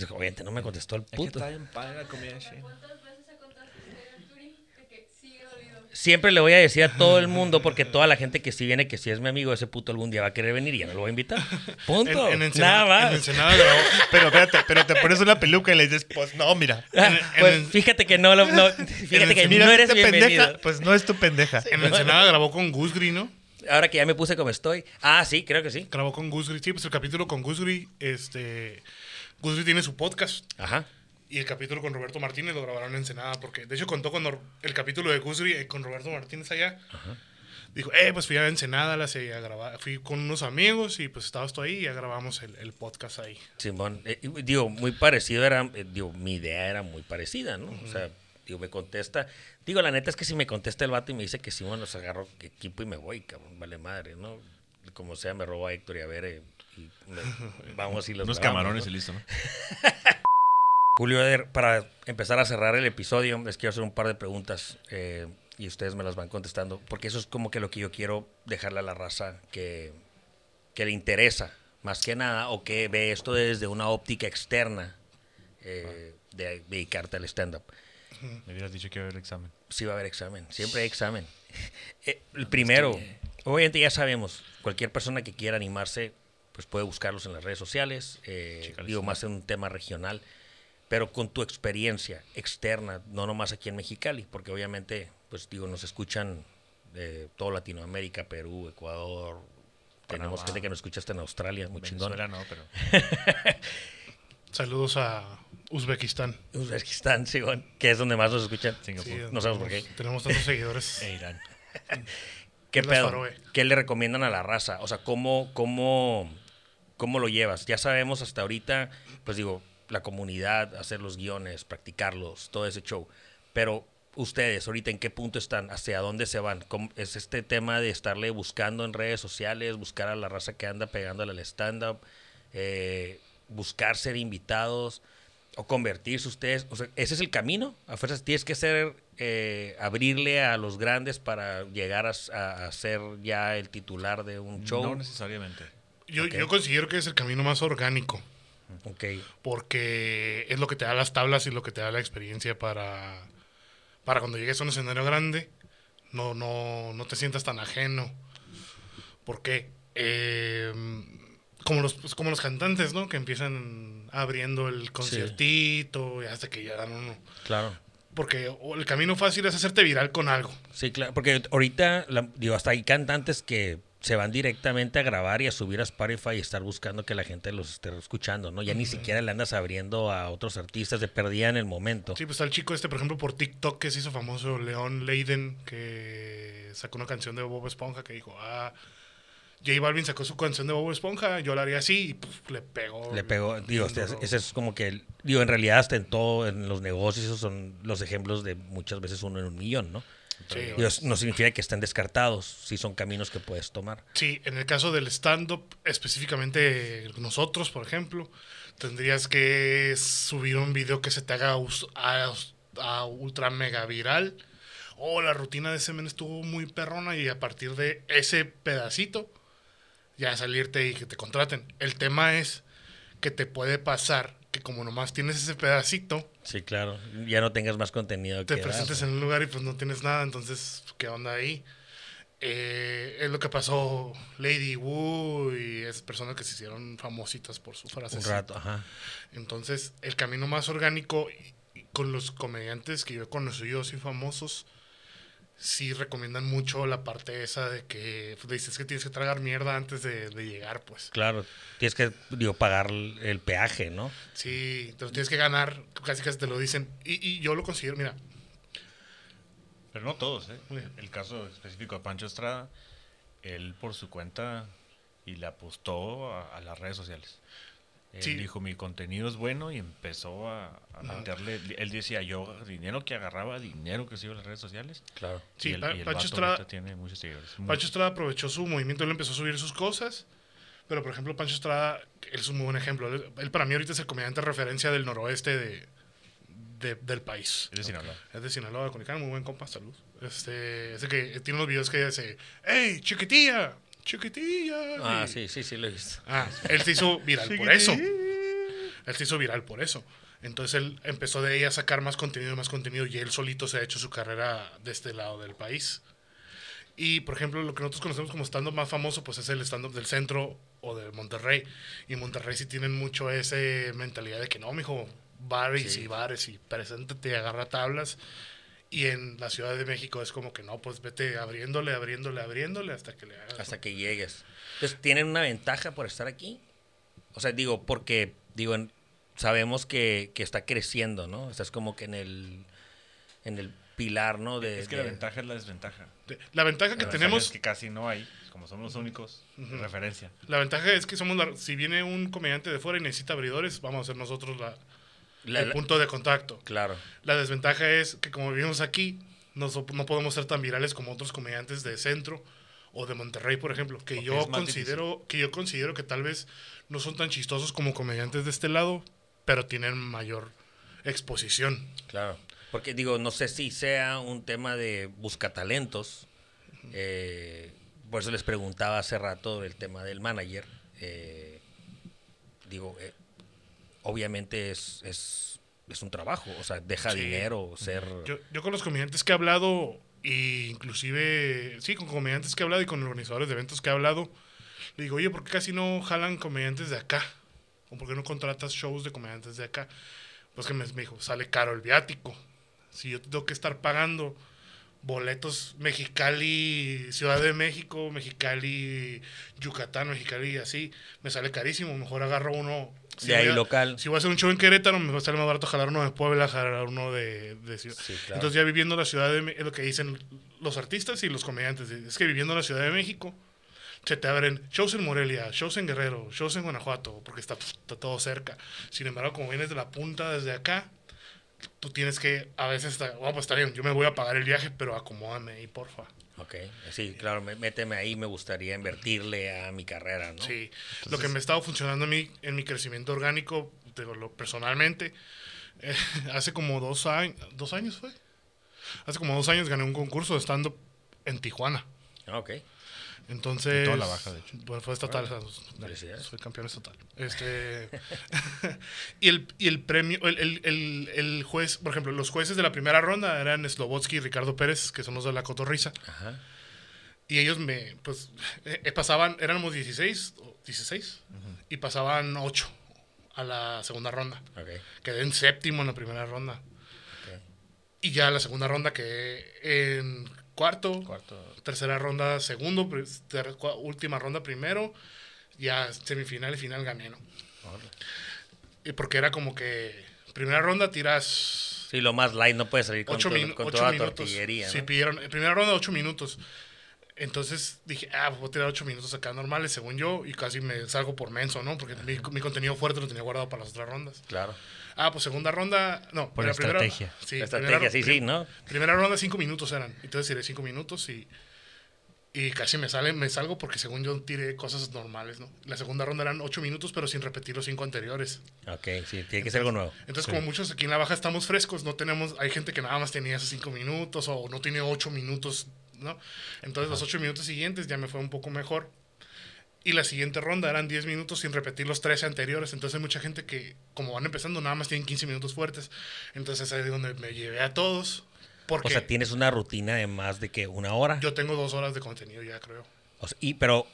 obviamente no me contestó el Es que puto. está bien padre la comida china. ¿Cuántas veces ha contado esta historia Arturi de que sigue dolido? Siempre le voy a decir a todo el mundo, porque toda la gente que sí viene, que si es mi amigo, ese puto algún día va a querer venir y ya no lo voy a invitar. Punto. En, en Nada en más. Ensenada grabó, Pero espérate, pero te pones una peluca y le dices, pues no, mira. Ah, en- pues en- fíjate que no, lo- no fíjate que en- no eres bienvenido. pendeja, pues no es tu pendeja. en Ensenada grabó con Gus Grino. Ahora que ya me puse como estoy. Ah, sí, creo que sí. Grabó con Gusgri. Sí, pues el capítulo con Gusgri, este... Gusgri tiene su podcast. Ajá. Y el capítulo con Roberto Martínez lo grabaron en Ensenada, porque de hecho contó cuando el capítulo de Gusgri eh, con Roberto Martínez allá. Dijo, eh, pues fui a Ensenada, la a grabar. Fui con unos amigos y pues estabas tú ahí y ya grabamos el, el podcast ahí. Simón, eh, digo, muy parecido era, eh, digo, mi idea era muy parecida, ¿no? O sea, digo, me contesta. Digo, la neta es que si me contesta el vato y me dice que sí, bueno, los agarro equipo y me voy, cabrón, vale madre, ¿no? Como sea, me robo a Héctor y a ver, y me- vamos y los Unos grabamos, camarones ¿no? y listo, ¿no? Julio, Eder, para empezar a cerrar el episodio, les quiero hacer un par de preguntas eh, y ustedes me las van contestando, porque eso es como que lo que yo quiero dejarle a la raza que, que le interesa, más que nada, o que ve esto desde una óptica externa eh, de dedicarte al stand-up. Me hubieras dicho que iba a haber examen. Sí va a haber examen, siempre hay examen. Eh, el primero, obviamente ya sabemos, cualquier persona que quiera animarse, pues puede buscarlos en las redes sociales, eh, el digo, más en un tema regional, pero con tu experiencia externa, no nomás aquí en Mexicali, porque obviamente, pues digo, nos escuchan de toda Latinoamérica, Perú, Ecuador, tenemos gente que nos escucha hasta en Australia, muy chingón. Venezuela no, pero... Saludos a Uzbekistán. Uzbekistán, Simón, que es donde más nos escuchan. Singapur. Sí, no sabemos por qué. tenemos- tantos seguidores. E Irán. ¿Qué pedo? ¿Qué le recomiendan a la raza? O sea, ¿cómo, cómo, ¿cómo lo llevas? Ya sabemos hasta ahorita, pues digo, la comunidad, hacer los guiones, practicarlos, todo ese show. Pero ustedes, ahorita, ¿en qué punto están? ¿Hacia dónde se van? ¿Cómo- ¿Es este tema de estarle buscando en redes sociales, buscar a la raza que anda pegándole al stand-up, eh, buscar ser invitados o convertirse ustedes? O sea, ¿ese es el camino? A fuerzas tienes que ser, eh, abrirle a los grandes para llegar a, a- a ser ya el titular de un show. No necesariamente. Yo, yo considero que es el camino más orgánico, Ok, porque es lo que te da las tablas y lo que te da la experiencia para, para cuando llegues a un escenario grande, no, no, no te sientas tan ajeno. Porque eh, como, los, pues, como los cantantes, ¿no? Que empiezan abriendo el conciertito hasta que ya dan uno. claro. Porque el camino fácil es hacerte viral con algo. Sí, claro, porque ahorita, la- digo, hasta hay cantantes que se van directamente a grabar y a subir a Spotify y estar buscando que la gente los esté escuchando, ¿no? Ya ni siquiera le andas abriendo a otros artistas, de perdida en el momento. Sí, pues está el chico este, por ejemplo, por TikTok que se hizo famoso, León Leiden, que sacó una canción de Bob Esponja que dijo, ah, J Balvin sacó su canción de Bob Esponja, yo la haría así y puf, le pegó. Le pegó, digo, Bien ese, es como que, digo, en realidad hasta en todo, en los negocios, esos son los ejemplos de muchas veces uno en un millón, ¿no? Sí, Digo, no significa que estén descartados, sí son caminos que puedes tomar. Sí, en el caso del stand-up, específicamente nosotros, por ejemplo, tendrías que subir un video que se te haga a, a ultra mega viral. O la rutina de ese men estuvo muy perrona y a partir de ese pedacito, ya salirte y que te contraten. El tema es que te puede pasar que como nomás tienes ese pedacito, Sí, claro, ya no tengas más contenido te que dar, presentes ¿no? en un lugar y pues no tienes nada, entonces, ¿qué onda ahí? Eh, es lo que pasó Lady Wu y esas personas que se hicieron famositas por su frase. un rato, ajá. Entonces, el camino más orgánico y- y con los comediantes que yo he conocido así famosos, sí recomiendan mucho la parte esa de que pues, dices que tienes que tragar mierda antes de, de llegar, pues. Claro, tienes que, digo, pagar el peaje, ¿no? Sí, te lo tienes que ganar, casi casi te lo dicen. Y, y yo lo considero, mira, Pero no todos, ¿eh? El caso específico de Pancho Estrada, él por su cuenta y le apostó a, a las redes sociales. Él Sí. dijo, mi contenido es bueno y empezó a, a meterle, él decía, yo dinero que agarraba, dinero que sigo en las redes sociales. Claro. Sí, y el, Pa- y el Pancho vato Estrada- tiene muchos seguidores. Pancho Estrada aprovechó su movimiento, él empezó a subir sus cosas. Pero, por ejemplo, Pancho Estrada, él es un muy buen ejemplo. Él, él para mí ahorita es el comediante referencia del noroeste de, de- del país. Es de Sinaloa. Es de Sinaloa, de Culiacán, muy buen compa, salud. Este, ese que tiene unos videos que dice, ¡Ey, chiquitilla! ¡Chiquitilla! Ah, Y- sí, sí, sí lo he visto. Ah, él se hizo viral por eso. Él se hizo viral por eso. Entonces él empezó de ahí a sacar más contenido, más contenido, y él solito se ha hecho su carrera de este lado del país. Y, por ejemplo, lo que nosotros conocemos como stand-up más famoso, pues es el stand-up del centro o de Monterrey. Y Monterrey sí tienen mucho esa mentalidad de que no, mijo, bares Sí. y bares y preséntate agarra tablas. Y en la Ciudad de México es como que no, pues vete abriéndole, abriéndole, abriéndole hasta que le hagas. Hasta que llegues. Entonces, ¿tienen una ventaja por estar aquí? O sea, digo, porque, digo, en- sabemos que, que está creciendo, ¿no? Estás como que en el, en el pilar, ¿no? De, Es que de- la ventaja es la desventaja. De- La ventaja que La ventaja tenemos, es que casi no hay, como somos los únicos, referencia. la ventaja es que somos la- si viene un comediante de fuera y necesita abridores, vamos a ser nosotros la, la- el punto de contacto. Claro. La desventaja es que como vivimos aquí, no, no podemos ser tan virales como otros comediantes de centro o de Monterrey, por ejemplo, que yo considero que yo considero que tal vez no son tan chistosos como comediantes de este lado, pero tienen mayor exposición. Claro. Porque digo, no sé si sea un tema de buscatalentos. eh, por eso les preguntaba hace rato el tema del manager. eh, digo, eh, obviamente es, es, es un trabajo. O sea, deja Sí. dinero, ser... Yo, yo con los comediantes que he hablado, e inclusive, sí, con comediantes que he hablado y con organizadores de eventos que he hablado, le digo, oye, ¿por qué casi no jalan comediantes de acá? ¿O por qué no contratas shows de comediantes de acá? Pues que me, me dijo, sale caro el viático. Si yo tengo que estar pagando boletos Mexicali, Ciudad de México, Mexicali, Yucatán, Mexicali y así, me sale carísimo. Mejor agarro uno. Si De ahí voy a- local. Si voy a hacer un show en Querétaro, me va a salir más barato jalar uno de Puebla, jalar uno de, de Ciudad. Sí, claro. Entonces ya viviendo en la Ciudad de México, lo que dicen los artistas y los comediantes, es que viviendo en la Ciudad de México, se te abren shows en Morelia, shows en Guerrero, shows en Guanajuato, porque está, está todo cerca. Sin embargo, como vienes de la punta desde acá, tú tienes que, a veces, está, "Oh, pues está bien, yo me voy a pagar el viaje, pero acomódame ahí, porfa. Ok, sí, claro, me- méteme ahí, me gustaría invertirle a mi carrera, ¿no? Sí, lo que me ha estado funcionando a mí en mi crecimiento orgánico, digo, lo, personalmente, eh, hace como dos años, ¿dos años fue? Hace como dos años gané un concurso de stand-up en Tijuana. Ok, Entonces. En toda la baja, de hecho. Bueno, fue estatal. o sea, Felicidades. soy campeón estatal. Este. y, el, y el premio, el, el, el, juez, por ejemplo, los jueces de la primera ronda eran Slobotsky y Ricardo Pérez, que son los de la cotorriza. ajá, Y ellos me, pues, eh, eh, pasaban, éramos 16, o 16, y pasaban 8 a la segunda ronda. ok, Quedé en séptimo en la primera ronda. ok. Y ya la segunda ronda quedé en cuarto, Cuarto. tercera ronda segundo, pri- ter- cua- última ronda primero, ya semifinal y final gané, ¿no? Y porque era como que primera ronda tiras Sí, lo más light, no puede salir con, ocho, minu- con ocho toda minutos. tortillería, Sí, ¿no? pidieron, en primera ronda ocho minutos. Entonces dije, ah, voy a tirar ocho minutos acá normales, según yo, y casi me salgo por menso, ¿no? Porque mi, mi contenido fuerte lo tenía guardado para las otras rondas. Claro. Ah, pues segunda ronda, no, Por la primera- estrategia. Sí, primera- estrategia, sí, sí, ¿no? Primera ronda cinco minutos eran. Entonces tiré cinco minutos y, y casi me sale, me salgo porque según yo tiré cosas normales, ¿no? La segunda ronda eran ocho minutos, pero sin repetir los cinco anteriores. Ok, sí, tiene que ser algo nuevo. Entonces, como muchos aquí en la baja estamos frescos, no tenemos, hay gente que nada más tenía esos cinco minutos o no tiene ocho minutos, ¿no? Entonces los ocho minutos siguientes ya me fue un poco mejor. Y la siguiente ronda eran 10 minutos sin repetir los 13 anteriores. Entonces hay mucha gente que, como van empezando, nada más tienen 15 minutos fuertes. Entonces ahí es donde me llevé a todos. Porque O sea, tienes una rutina de más de que una hora. yo tengo dos horas de contenido ya, creo. O sea, y, pero,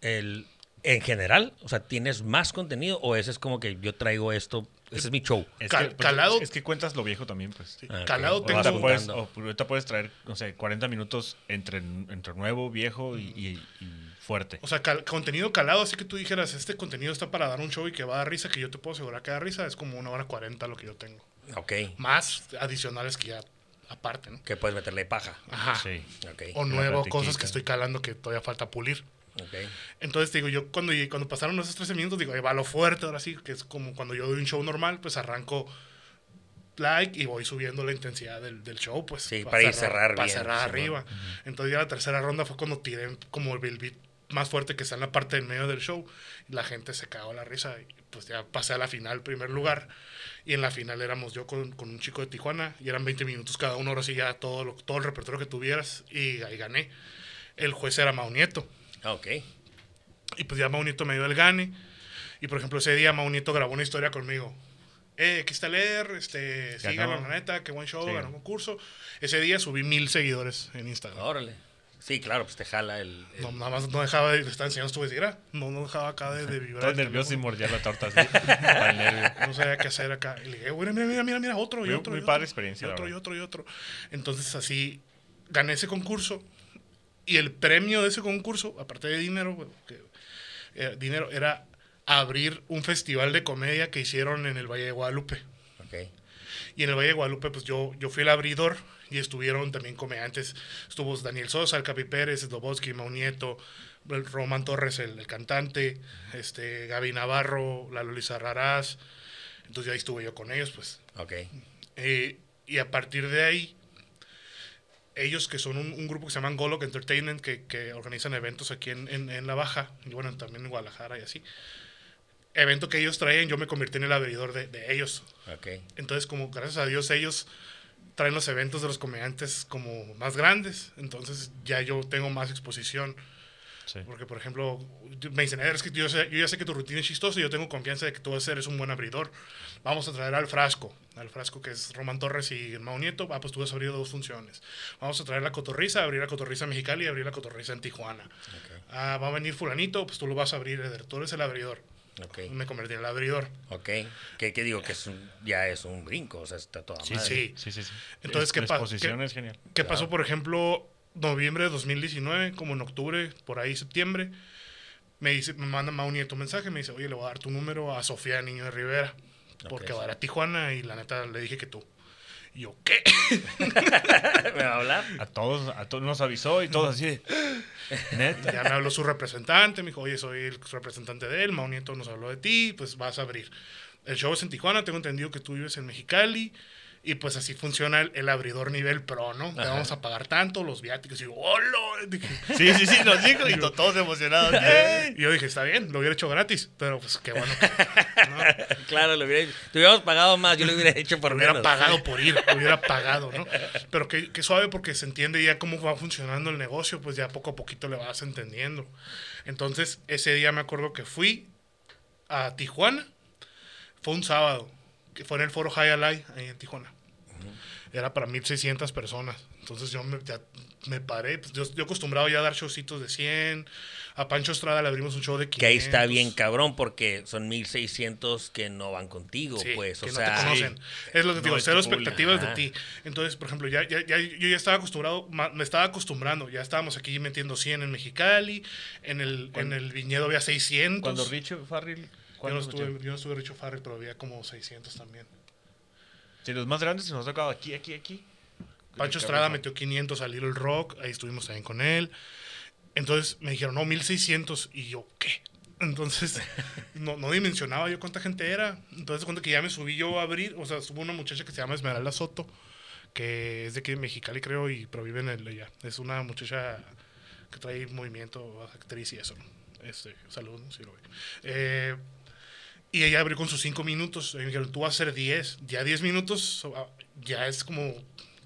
el, en general, o sea, ¿tienes más contenido o ese es como que yo traigo esto, ese es mi show? Es, Cal- que, pues, calado- es que cuentas lo viejo también, pues. Sí. Ah. Calado O O tengo... ahorita puedes, o ahorita puedes traer, no sé, 40 minutos entre, entre nuevo, viejo y, y- y fuerte. O sea, cal- contenido calado, así que tú dijeras, este contenido está para dar un show y que va a dar risa, que yo te puedo asegurar que da risa, es como una hora 40 lo que yo tengo. Ok, Más adicionales que ya aparte, ¿no? que puedes meterle paja. Ajá. Sí. Ok, O nuevo, cosas que estoy calando que todavía falta pulir. ok. Entonces, te digo, yo cuando, cuando pasaron esos 13 minutos, digo, ahí va lo fuerte, ahora sí, que es como cuando yo doy un show normal, pues arranco like y voy subiendo la intensidad del, del show, pues. Sí, para ir cerrar Para bien, cerrar Simón. arriba. Entonces ya la tercera ronda fue cuando tiré como el beat más fuerte que está en la parte del medio del show. La gente se cagó la risa y pues ya pasé a la final, primer lugar. Y en la final éramos yo con, con un chico de Tijuana y eran 20 minutos cada uno, ahora sí ya todo, lo- todo el repertorio que tuvieras y ahí gané. El juez era Mau Nieto. Ah, Ok, Y pues ya Mau Nieto me dio el gane. Y por ejemplo, ese día Mau Nieto grabó una historia conmigo. Eh, aquí está leer, este, Ganó. síganlo, la neta, qué buen show, Sí. ganó un concurso. Ese día subí mil seguidores en Instagram. órale. Sí, claro, pues te jala el... el- No, nada más no dejaba de, le estaba enseñando esto, era, no, no dejaba acá de, de vibrar. Todo el nervioso y mordía la torta así. para el nervio. No sabía qué hacer acá. Y le dije, mira, mira, mira, mira, otro y Muy- otro. muy y padre otro, experiencia, Y otro, y otro, y otro. Entonces así gané ese concurso. Y el premio de ese concurso, aparte de dinero, que, eh, dinero era abrir un festival de comedia que hicieron en el Valle de Guadalupe. Ok. Y en el Valle de Guadalupe, pues yo, yo fui el abridor y estuvieron también comediantes. Estuvo Daniel Sosa, el Capi Pérez, Dobotsky, Mau Nieto, el Román Torres, el, el cantante, este, Gaby Navarro, la Luisa Raraz. Entonces ahí estuve yo con ellos, pues. Ok. Eh, y a partir de ahí, ellos que son un, un grupo que se llaman Golok Entertainment, que, que organizan eventos aquí en, en- en La Baja, y bueno, también en Guadalajara y así. Evento que ellos traen, yo me convertí en el abridor de, de ellos. Ok. Entonces, como gracias a Dios, ellos traen los eventos de los comediantes como más grandes. Entonces, ya yo tengo más exposición. Sí. Porque, por ejemplo, me dicen, "Eh, es que yo, sé- yo ya sé que tu rutina es chistosa y yo tengo confianza de que tú vas a ser un buen abridor. Vamos a traer al Frasco, al Frasco que es Román Torres y Mau Nieto. Ah, pues tú vas a abrir dos funciones. Vamos a traer la Cotorriza, abrir la Cotorriza en Mexicali y abrir la Cotorriza en Tijuana. Ah, va a venir Fulanito, pues tú lo vas a abrir, tú eres el abridor. Me convertí en el abridor. Ok. ¿Qué, qué digo? Que es un- ya es un brinco, o sea, está toda Sí, madre. sí. sí, sí, sí. Entonces, Es- ¿qué la pa- exposición qué- es genial. ¿Qué pasó, por ejemplo, noviembre de 2019, como en octubre, por ahí septiembre? Me dice, me manda Mau Nieto un mensaje, me dice, oye, le voy a dar tu número a Sofía Niño de Rivera, porque Ok. va a ir a Tijuana y la neta le dije que tú. Y yo, ¿qué? ¿Me va a hablar? A todos, a todos nos avisó y todos así de, Neta. Ya me habló su representante, me dijo, oye, soy el representante de él, Mau Nieto nos habló de ti, pues vas a abrir. El show es en Tijuana, tengo entendido que tú vives en Mexicali, y pues así funciona el, el abridor nivel pro, ¿no? Te vamos a pagar tanto, los viáticos, y yo, ¡hola! Sí, sí, sí, nos dijo y to- todos emocionados. ¡Yay! Y yo dije, está bien, lo hubiera hecho gratis, pero pues qué bueno. que- ¿no? Claro, lo hubiera, te hubiéramos pagado más, yo lo hubiera hecho por Lo hubiera menos. pagado por ir, lo hubiera pagado, ¿no? Pero que, que suave porque se entiende ya cómo va funcionando el negocio, pues ya poco a poquito le vas entendiendo. Entonces, ese día me acuerdo que fui a Tijuana, fue un sábado, que fue en el foro High ahí en Tijuana. Era para 1600 personas. Entonces yo me, ya me paré, pues yo, yo acostumbrado ya a dar showcitos de 100. A Pancho Estrada le abrimos un show de 500. Que ahí está bien cabrón porque son 1600 que no van contigo, Sí, pues, o que sea, no te conocen. Es lo que te No digo, cero expectativas de ti. Entonces, por ejemplo, ya, ya, ya- yo ya estaba acostumbrado, ma- me estaba acostumbrando. Ya estábamos aquí metiendo 100 en Mexicali, en el, en Cuando- el viñedo había 600. Cuando Richo Farrell. Yo, no ¿cuántos estuve, yo no estuve Richo Farrell, pero había como 600 también. Sí, los más grandes se nos ha tocado aquí, aquí, aquí. Pancho Estrada metió 500 a Little Rock, ahí estuvimos también con él. Entonces me dijeron, no, 1600. Y yo, ¿qué? Entonces, no, no dimensionaba yo cuánta gente era. Entonces, cuando que ya me subí yo a abrir, o sea, estuvo una muchacha que se llama Esmeralda Soto, que es de aquí de Mexicali, creo, y pero vive en el allá. Es una muchacha que trae movimiento, actriz y eso. Este, salud, ¿no? sí lo ve. Eh, y ella abrió con sus 5 minutos. Y me dijeron, tú vas a hacer 10. Ya 10 minutos ah, ya es como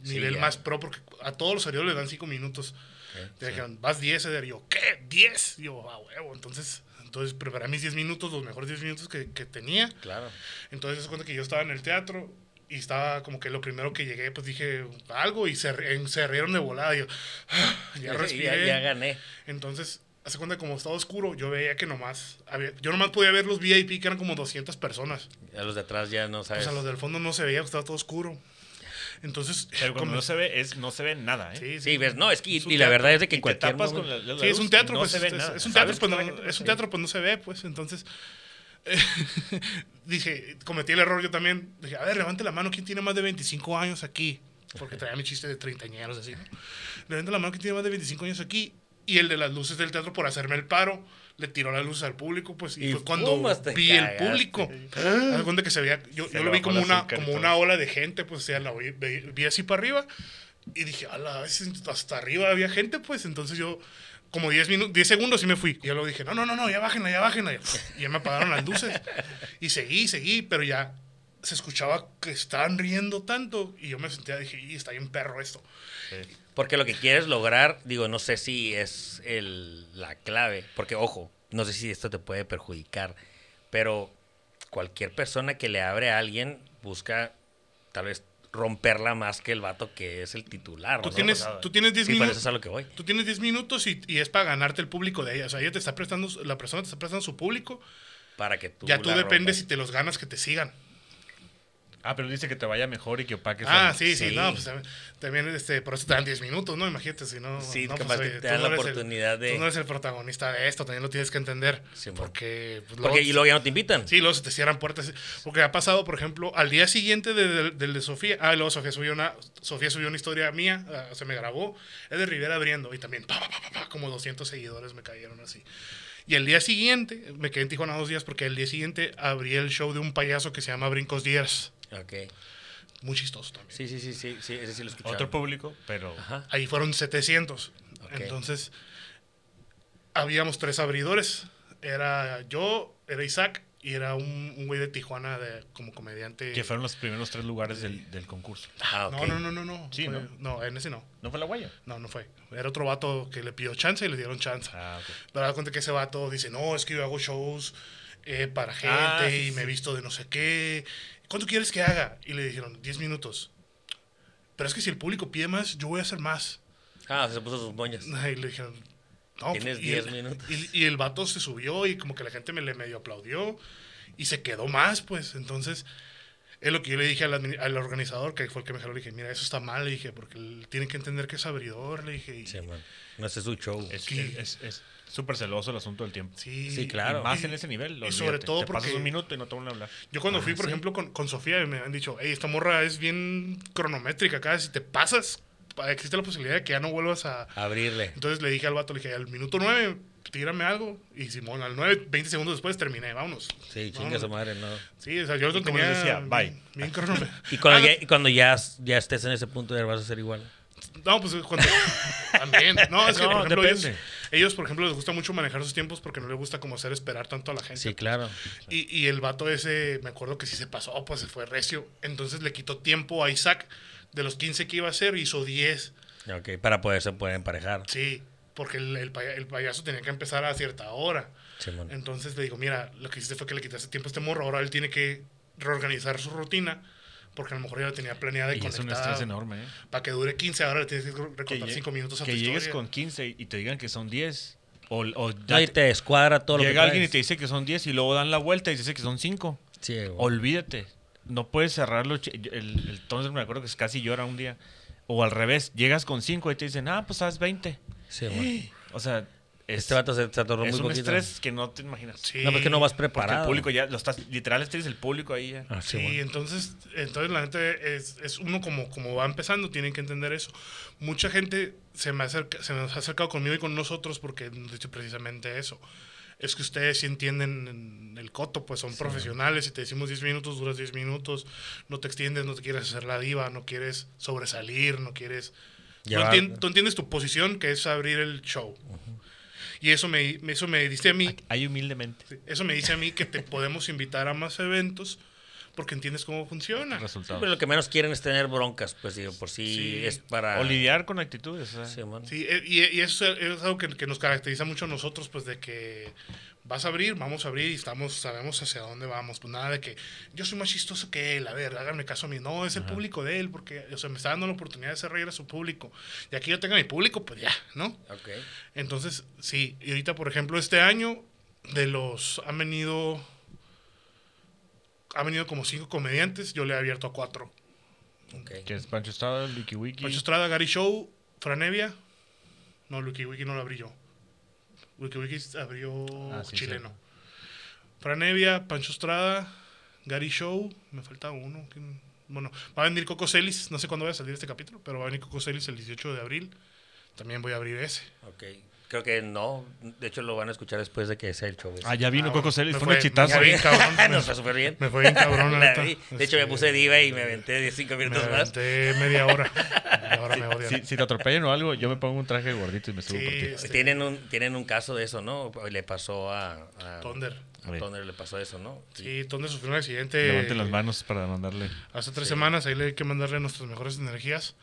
Sí, nivel ya. más pro, porque a todos los abridores le dan 5 minutos. Ok, Te sí. dijeron, vas 10, Eder. Y yo, ¿qué? ¿10? Y yo, a huevo. Entonces, entonces preparé mis 10 minutos, los mejores 10 minutos que, que tenía. Claro. Entonces, se cuenta que yo estaba en el teatro y estaba como que lo primero que llegué, pues dije algo y se, se rieron de volada. Y yo, "Ah, ya ya, respiré. ya gané. Entonces, hace cuenta como estaba oscuro, yo veía que nomás, había, yo nomás podía ver los VIP que eran como 200 personas. A los de atrás ya no O sabes. sea, los del fondo no se veía, estaba todo oscuro. Entonces, Pero cuando como- no se ve, es, no se ve nada, ¿eh? sí, Sí, ves, no, es que y, Es un y la verdad es de que en cualquier momento- con la, la Sí, es un teatro, no pues. se ve es, nada. es un ¿Sabes teatro, pues, no, es un teatro, pues no se ve, pues. Entonces, dije, cometí el error yo también. Dije, a ver, levante la mano, ¿quién tiene más de 25 años aquí? Porque traía mi chiste de treintañeros, así, ¿no? Levante la mano, ¿quién tiene más de 25 años aquí? Y el de las luces del teatro, por hacerme el paro, le tiró las luces al público, pues. Y, Y fue cuando vi el cagaste. público. Haz de cuenta que se veía, yo, Se yo lo vi como el una, como una ola de gente, pues, o sea, la vi, vi- así para arriba. Y dije, a la vez hasta arriba había gente, pues. Entonces yo, como 10 minutos, 10 segundos y me fui. Y yo lo dije, no, no, no, no, ya bájenla, ya bájenla. Y ya me apagaron las luces. Y seguí, seguí, pero ya se escuchaba que estaban riendo tanto. Y yo me sentía, dije, y está bien perro esto. Porque lo que quieres lograr, digo, no sé si es el, la clave, porque ojo, no sé si esto te puede perjudicar, pero cualquier persona que le abre a alguien busca tal vez romperla más que el vato que es el titular. Tú tienes, tú tienes 10 Sí, para eso minutos. es a lo que voy. Tú tienes 10 minutos y, y es para ganarte el público de ella. O sea, ella te está prestando, la persona te está prestando su público. Para que tú ya tú dependes rompas. si te los ganas que te sigan. Ah, pero dice que te vaya mejor y que opaques. Ah, al- sí, sí, sí. no, pues también, este, por eso te dan 10 minutos, ¿no? Imagínate, si no. Sí, no, capaz oye, te dan no la el- oportunidad de- Tú no eres el protagonista de esto, también lo tienes que entender. Sí, porque. pues, Porque y luego ya no te invitan. Sí, luego se te cierran puertas. Porque ha pasado, por ejemplo, al día siguiente de- del del de Sofía. Ah, luego Sofía subió una, Sofía subió una historia mía, ah, se me grabó. Es de Rivera abriendo y también pa, pa, pa, pa, pa, como 200 seguidores me cayeron así. Y el día siguiente, me quedé en Tijuana dos días porque el día siguiente abrí el show de un payaso que se llama Brincos Díaz. Ok. Muy chistoso también. Sí, sí, sí, sí, sí, ese sí lo escuché. Otro público, pero. Ajá. Ahí fueron 700. Ok. Entonces, habíamos tres abridores. Era yo, era Isaac y era un, un güey de Tijuana de, como comediante. Que fueron los primeros tres lugares del, del concurso. Ah, ok. No, no, no, no, no. Sí, Fue- ¿no? no, en ese no. ¿No fue la guaya? No, no fue. Era otro vato que le pidió chance y le dieron chance. Ah, ok. Pero da cuenta que ese vato dice, no, es que yo hago shows eh, para gente Ah, sí, y me he sí. visto de no sé qué. ¿Cuánto quieres que haga? Y le dijeron, 10 minutos. Pero es que si el público pide más, yo voy a hacer más. Ah, se puso sus moñas. Y le dijeron, no. Tienes y 10 el- minutos. Y, y el vato se subió y como que la gente me le medio aplaudió y se quedó más, pues. Entonces, es lo que yo le dije al, al organizador, que fue el que me jaló, le dije, mira, eso está mal, le dije, porque él tiene que entender que es abridor, le dije. y- Sí, man. No ese es su show. Es ¿Qué? es- es súper celoso el asunto del tiempo. sí, Sí, claro. Y más Y- en ese nivel. y sobre olvídate. todo Te pasas porque- un minuto y no te van a hablar. Yo cuando Ah, fui, por sí. ejemplo, con, con Sofía, me han dicho, hey, esta morra es bien cronométrica acá, si te pasas, pa- existe la posibilidad de que ya no vuelvas a... Abrirle. Entonces le dije al vato, le dije, al minuto 9, tírame algo. Y Simón, al 9, 20 segundos después terminé, vámonos. Sí, chinga su madre, no. Sí, o sea, yo lo tenía decía, bye. bien. Y cuando, Ah, ya, cuando ya, ya estés en ese punto, ya vas a ser igual. No, pues cuando... También. No, es que, No, por ejemplo, ellos, depende. Ellos, por ejemplo, les gusta mucho manejar sus tiempos porque no les gusta como hacer esperar tanto a la gente. Sí, claro. Y, y el vato ese, me acuerdo que sí se pasó, pues se fue recio. Entonces le quitó tiempo a Isaac. De los 15 que iba a hacer, hizo 10. Ok, para poderse poder emparejar. Sí, porque el, el, paya- el payaso tenía que empezar a cierta hora. Simón. Entonces le digo, mira, lo que hiciste fue que le quitaste tiempo a este morro. Ahora él tiene que reorganizar su rutina. Porque a lo mejor ya la tenía planeada y, Y es un conectada. estrés enorme, ¿eh? Para que dure 15, ahora le tienes que Que, recortar lle- 5 minutos a que tu llegues historia. con 15 y te digan que son 10. O, o ya No, y te- te descuadra todo lo que llega alguien y traes. te dice que son 10 y luego dan la vuelta y dice que son 5. Sí, güey. Olvídate. No puedes cerrarlo. El, el Thunder me acuerdo que casi llora un día. O al revés, llegas con 5 y te dicen, ah, pues haz 20. Sí, güey. O sea, Este vato se, se atoró es muy un poquito. estrés que no te imaginas. Sí. No, porque no vas Porque preparado. el público ya lo estás, literal, tienes el público ahí ya. Ah, sí, Sí, güey. entonces, entonces la gente es, es uno como, como va empezando, tienen que entender eso. Mucha gente se me, acerca, se nos ha acercado conmigo y con nosotros porque nos dice precisamente eso. Es que ustedes sí entienden el coto, pues son profesionales. Si te decimos 10 minutos, duras 10 minutos. No te extiendes, no te quieres hacer la diva, no quieres sobresalir, no quieres... Tú, entien- tú entiendes tu posición, que es abrir el show. Y eso me, eso me dice a mí Ahí humildemente. eso me dice a mí que te podemos invitar a más eventos porque entiendes cómo funciona. Resultados. Pero lo que menos quieren es tener broncas, pues digo, por si Sí. es para... O lidiar con actitudes. sea, Sí. Sí, eh, y, y eso es es algo que, que nos caracteriza mucho a nosotros, pues de que vas a abrir, vamos a abrir y estamos, sabemos hacia dónde vamos. Pues nada de que yo soy más chistoso que él, a ver, háganme caso a mí. No, es el público de él, porque o sea, me está dando la oportunidad de hacer reír a su público. Y aquí yo tengo mi público, pues ya, ¿no? Ok. Entonces, sí, y ahorita, por ejemplo, este año, de los, han venido, han venido como cinco comediantes, yo le he abierto a cuatro. ok. Que es Pancho Estrada, Wiki Wiki. Pancho Estrada, Gary Show, Franevia. No, Wiki Wiki no lo abrí yo. Wiki Wiki abrió Ah, sí, chileno. cierto. Franevia, Pancho Estrada, Gary Show. Me falta uno. ¿quién? Bueno, va a venir Coco Celis. No sé cuándo va a salir este capítulo, pero va a venir Coco Celis el 18 de abril. También voy a abrir ese. Ok. Creo que no. De hecho, lo van a escuchar después de que sea el show. ese. Ah, ya vino Ah, Coco Celis. Fue un me fue bien cabrón. me- Nos fue súper bien. Me fue bien cabrón, la vi. De hecho, me Este, puse diva y me aventé 5 Me minutos más. aventé media hora. Y ahora me odian. Si, si te atropellan o algo, yo me pongo un traje gordito y me subo Sí, por ti. este, Tienen un, tienen un caso de eso, ¿no? Le pasó a... a Thunder. A Thunder le pasó eso, ¿no? Sí, Thunder sufrió un accidente. Levanten las manos para mandarle. Hace tres Sí. semanas, ahí le hay que mandarle nuestras mejores energías.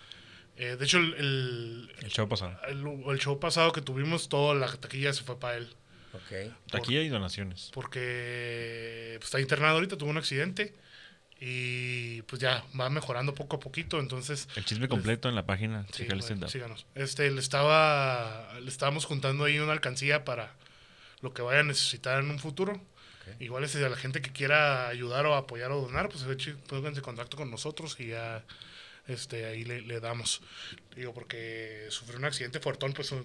Eh, de hecho, el, el, El show pasado. el- el show pasado que tuvimos, toda la taquilla se fue para él. Ok. Aquí hay donaciones. Porque pues, está internado ahorita, tuvo un accidente. Y pues ya va mejorando poco a poquito, entonces... El chisme completo en la página. Sí, bueno, síganos. Este, le estaba, le estábamos juntando ahí una alcancía para lo que vaya a necesitar en un futuro. Igual es a la gente que quiera ayudar o apoyar o donar, pues pónganse en contacto con nosotros y ya este, ahí le, le damos. Digo, porque sufrió un accidente fuertón, pues un,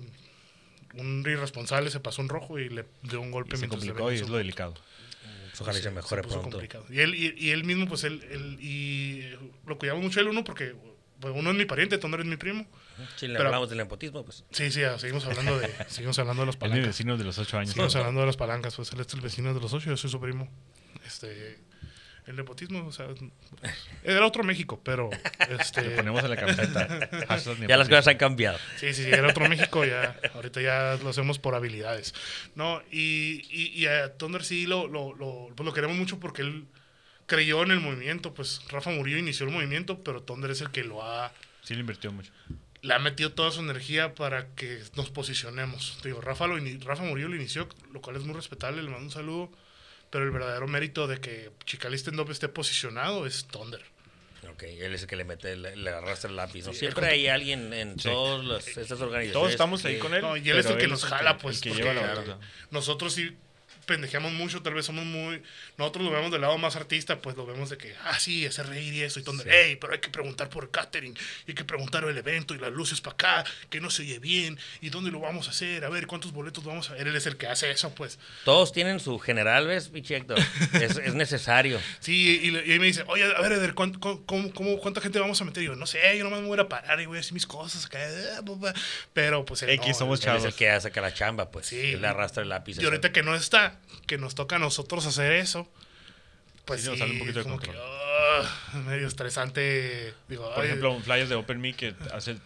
un irresponsable se pasó un rojo y le dio un golpe Y se complicó y es lo delicado. Pues Ojalá y se se- mejore se pronto. complicado. Y él, y, y él mismo, pues él, él- y lo cuidamos mucho él uno porque pues, uno es mi pariente, Toner es mi primo. Si le Pero- hablamos del nepotismo, pues. Sí, sí, ya, seguimos hablando de, seguimos hablando de los Es mi palancas. vecino de los ocho años. Seguimos hablando de las palancas, pues él es el vecino de los ocho, yo soy su primo. Este, el nepotismo, o sea, era otro México, pero este, Le ponemos en la camiseta. Ya las cosas han cambiado. sí, sí, sí, era otro México, ya, ahorita ya lo hacemos por habilidades. No, y, y, y a Thunder sí lo, lo, lo, pues lo queremos mucho porque él creyó en el movimiento, pues Rafa Murillo inició el movimiento, pero Thunder es el que lo ha, Sí, le invirtió mucho. le ha metido toda su energía para que nos posicionemos. Te digo, Rafa, lo Rafa Murillo lo inició, lo cual es muy respetable, le mando un saludo. Pero el verdadero mérito de que Chicali Stand Up esté posicionado es Thunder. Ok, él es el que le mete, le, le arrastra el lápiz. ¿no? Sí, Siempre hay alguien en Sí. todas las- estas organizaciones. Todos estamos ahí que- con él. No, y él es el que nos jala, pues, El que porque- lleva la claro. batuta. Nosotros sí pendejeamos mucho, tal vez somos muy... Nosotros lo vemos del lado más artista, pues lo vemos de que, ah, sí, hacer reír y eso, y Thunder, Sí. hey, pero hay que preguntar por el catering, y hay que preguntar el evento, y las luces para acá, que no se oye bien, y dónde lo vamos a hacer, a ver, cuántos boletos vamos a ver. Él es el que hace eso, pues. Todos tienen su general, ¿ves, Héctor? Es, es necesario. Sí, y, y ahí me dice, oye, a ver, Eder, ¿cuánto, cómo, cómo- cuánta gente vamos a meter? Y yo, no sé, yo nomás me voy a parar y voy a hacer mis cosas acá. eh, bu- Pero pues él X, no, somos él- Él es el Chavos. que hace que la chamba, pues. Sí. Él le arrastra el lápiz. Y ahorita que no está, que nos toca a nosotros hacer eso, pues Sí, sí, nos sale un poquito de como que, ah, medio estresante. Digo, Por ay, ejemplo, un flyers de Open Me que hace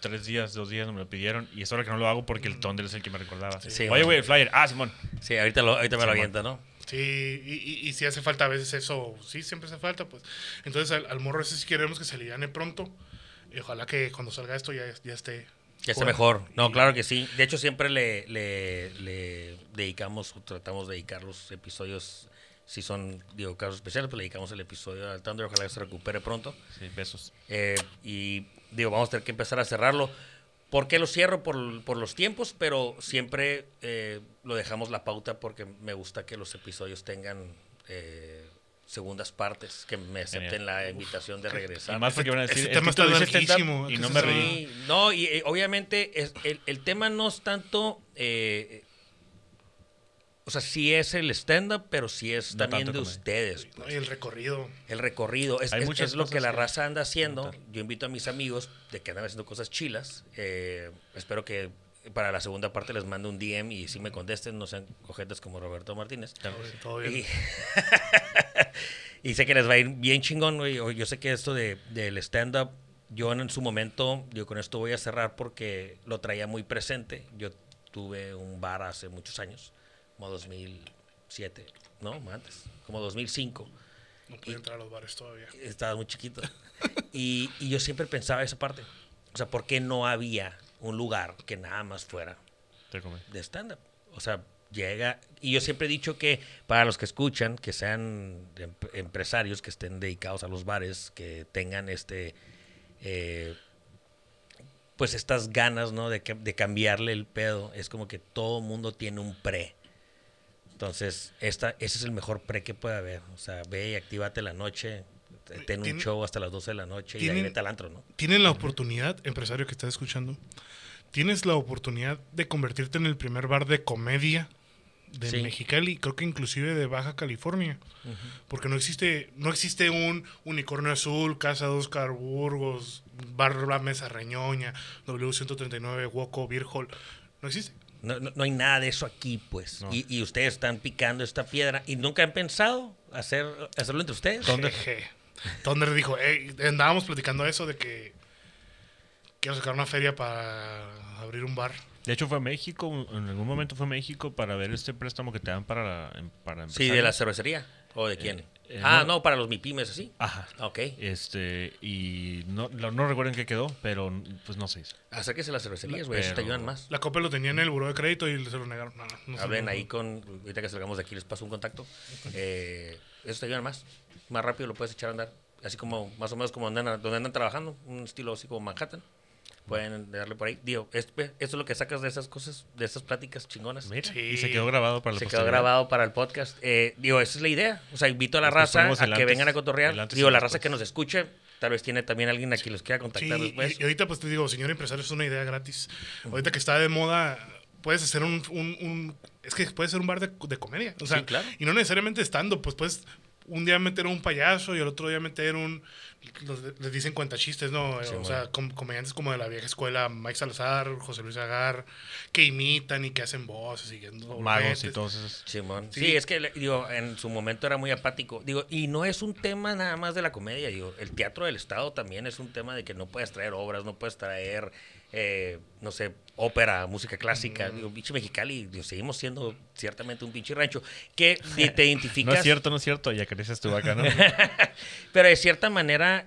tres días, dos días me lo pidieron y es hora que no lo hago porque el Thunder es el que me recordaba. Sí, Oye, güey, el flyer. Ah, Simón. Sí, ahorita, lo, ahorita me lo avienta, ¿no? Sí, y, y, y si hace falta a veces eso, sí, siempre hace falta, pues. Entonces al, al morro ese sí queremos que se aliviane pronto. Y ojalá que cuando salga esto ya, ya esté. Que fuera. mejor. No, claro que sí. De hecho, siempre le, le, le dedicamos, o tratamos de dedicar los episodios, si son, digo, casos especiales, pues le dedicamos el episodio al Thunder. Ojalá que se recupere pronto. Sí, besos. Eh, y digo, vamos a tener que empezar a cerrarlo. ¿Por qué lo cierro? Por, por los tiempos, pero siempre eh, lo dejamos la pauta porque me gusta que los episodios tengan eh, segundas partes, que me acepten Genial. la invitación de regresar. Y más porque van a ese decir, tema es que tú está larguísimo, y no me reí. Sí, no, y eh, obviamente es, el, el tema no es tanto, eh, o sea, sí es el stand-up, pero sí es No también de comedia. ustedes. ¿no? pues. Y el recorrido. El recorrido, es, Hay es- lo que la raza anda haciendo. Yo invito a mis amigos de que andan haciendo cosas chilas. eh, espero que para la segunda parte les mande un DM y si me contesten, no sean cojetes como Roberto Martínez. Todo bien. Y, y sé que les va a ir bien chingón, güey. Yo sé que esto de, del stand-up, yo en su momento, yo con esto voy a cerrar porque lo traía muy presente. Yo tuve un bar hace muchos años, como 2007, no, antes, como 2005. No pude entrar a los bares todavía. Estaba muy chiquito. Y, y yo siempre pensaba esa parte. O sea, ¿por qué no había un lugar que nada más fuera de stand-up. O sea, llega. Y yo siempre he dicho que para los que escuchan, que sean em- empresarios que estén dedicados a los bares, que tengan este. eh, pues estas ganas, ¿no? De, que- de cambiarle el pedo. Es como que todo mundo tiene un pre. Entonces, esta, ese es el mejor pre que puede haber. O sea, ve y actívate la noche. Ten un show hasta las 12 de la noche y ahí vete al antro, ¿no? Tienen la oportunidad, empresario que estás escuchando, tienes la oportunidad de convertirte en el primer bar de comedia de Sí. Mexicali, creo que inclusive de Baja California, porque no existe no existe un Unicornio Azul, Casa de Oscar Burgos, Bar La Mesa Reñoña, W139, Woco, Beer Hall, no existe. No, no- no hay nada de eso aquí, pues. No. Y, y ustedes están picando esta piedra y nunca han pensado hacer, hacerlo entre ustedes. Jeje. Thunder dijo, "Ey", andábamos platicando eso de que quiero sacar una feria para abrir un bar. De hecho, fue a México, en algún momento fue a México para ver este préstamo que te dan para, la- em- para Sí, de la cervecería. ¿O de quién? eh, ah, no. no, para los MIPIMES, así. Ajá. Ok. Este, y no, no, no recuerdo en qué quedó, pero pues no se hizo. Acérquese a las cervecerías, güey. Eso te ayudan más. La COPE lo tenía en el buró de crédito y se lo negaron. No, Hablen ahí con. Ahorita que salgamos de aquí, les paso un contacto. Eh, eso te ayuda más. Más rápido lo puedes echar a andar. Así como, más o menos como donde andan, donde andan trabajando, un estilo así como Manhattan. Pueden darle por ahí. Digo, es- esto es lo que sacas de esas cosas, de esas pláticas chingonas. Mira, Sí. y se quedó grabado para la Se quedó grabado para el podcast. Eh, digo, esa es la idea. O sea, invito a la Después raza a el que antes- vengan a cotorrear. el Digo, el la raza que nos escuche, tal vez tiene también alguien a quien los quiera Sí, contactar después. y, y ahorita pues te digo, señor empresario, es una idea gratis. Ahorita que está de moda, puedes hacer un... un- un- es que puede ser un bar de, de comedia. O sea, Sí, claro. Y no necesariamente estando, pues puedes un día meter un payaso y el otro día meter un... los les dicen cuentachistes, ¿no? Sí, o sea, com- comediantes como de la vieja escuela, Mike Salazar, José Luis Agar, que imitan y que hacen voces, siguiendo... Magos y todos esos. Simón. Sí. Sí. es que digo, en su momento era muy apático. Digo, y no es un tema nada más de la comedia. Digo, el teatro del Estado también es un tema de que no puedes traer obras, no puedes traer, eh, no sé, ópera, música clásica. Digo, pinche Mexicali, digo, seguimos siendo ciertamente un pinche rancho. Que te identificas. No es cierto, no es cierto. Ya creces tu vaca, ¿no? Pero de cierta manera,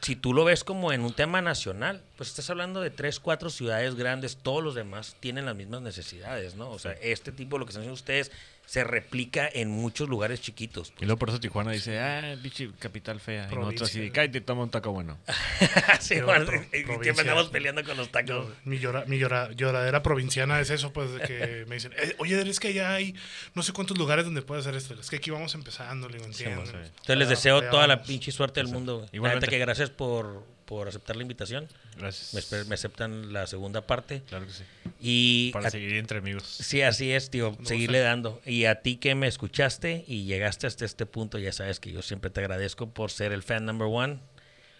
si tú lo ves como en un tema nacional, pues estás hablando de tres, cuatro ciudades grandes, todos los demás tienen las mismas necesidades, ¿no? O sea, este tipo, lo que están haciendo ustedes, se replica en muchos lugares chiquitos. Y luego por eso Tijuana dice, ah, bichi, capital fea. Y nosotros así, Provincia. cállate, toma un taco bueno. Sí, bueno, provincia. siempre andamos peleando con los tacos. Yo- mi, llora- mi llora- lloradera provinciana es eso, pues, de que me dicen, "Eh, oye, es que allá hay no sé cuántos lugares donde puedes hacer esto. Es que aquí vamos empezando, le digo, entiendo. sí. Entonces les deseo toda la pinche suerte del mundo. Igualmente. neta que gracias por, por aceptar la invitación. Gracias. Me, me aceptan la segunda parte. Claro que sí. Y Para a- seguir entre amigos. Sí, así es, tío. seguirle dando. Y a ti que me escuchaste y llegaste hasta este punto, ya sabes que yo siempre te agradezco por ser el fan number one.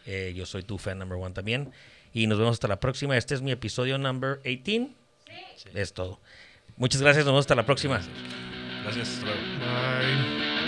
Eh, yo soy tu fan number one también. Y nos vemos hasta la próxima. Este es mi episodio number 18. Es todo. Muchas gracias. Nos vemos hasta la próxima. Gracias. luego. Bye.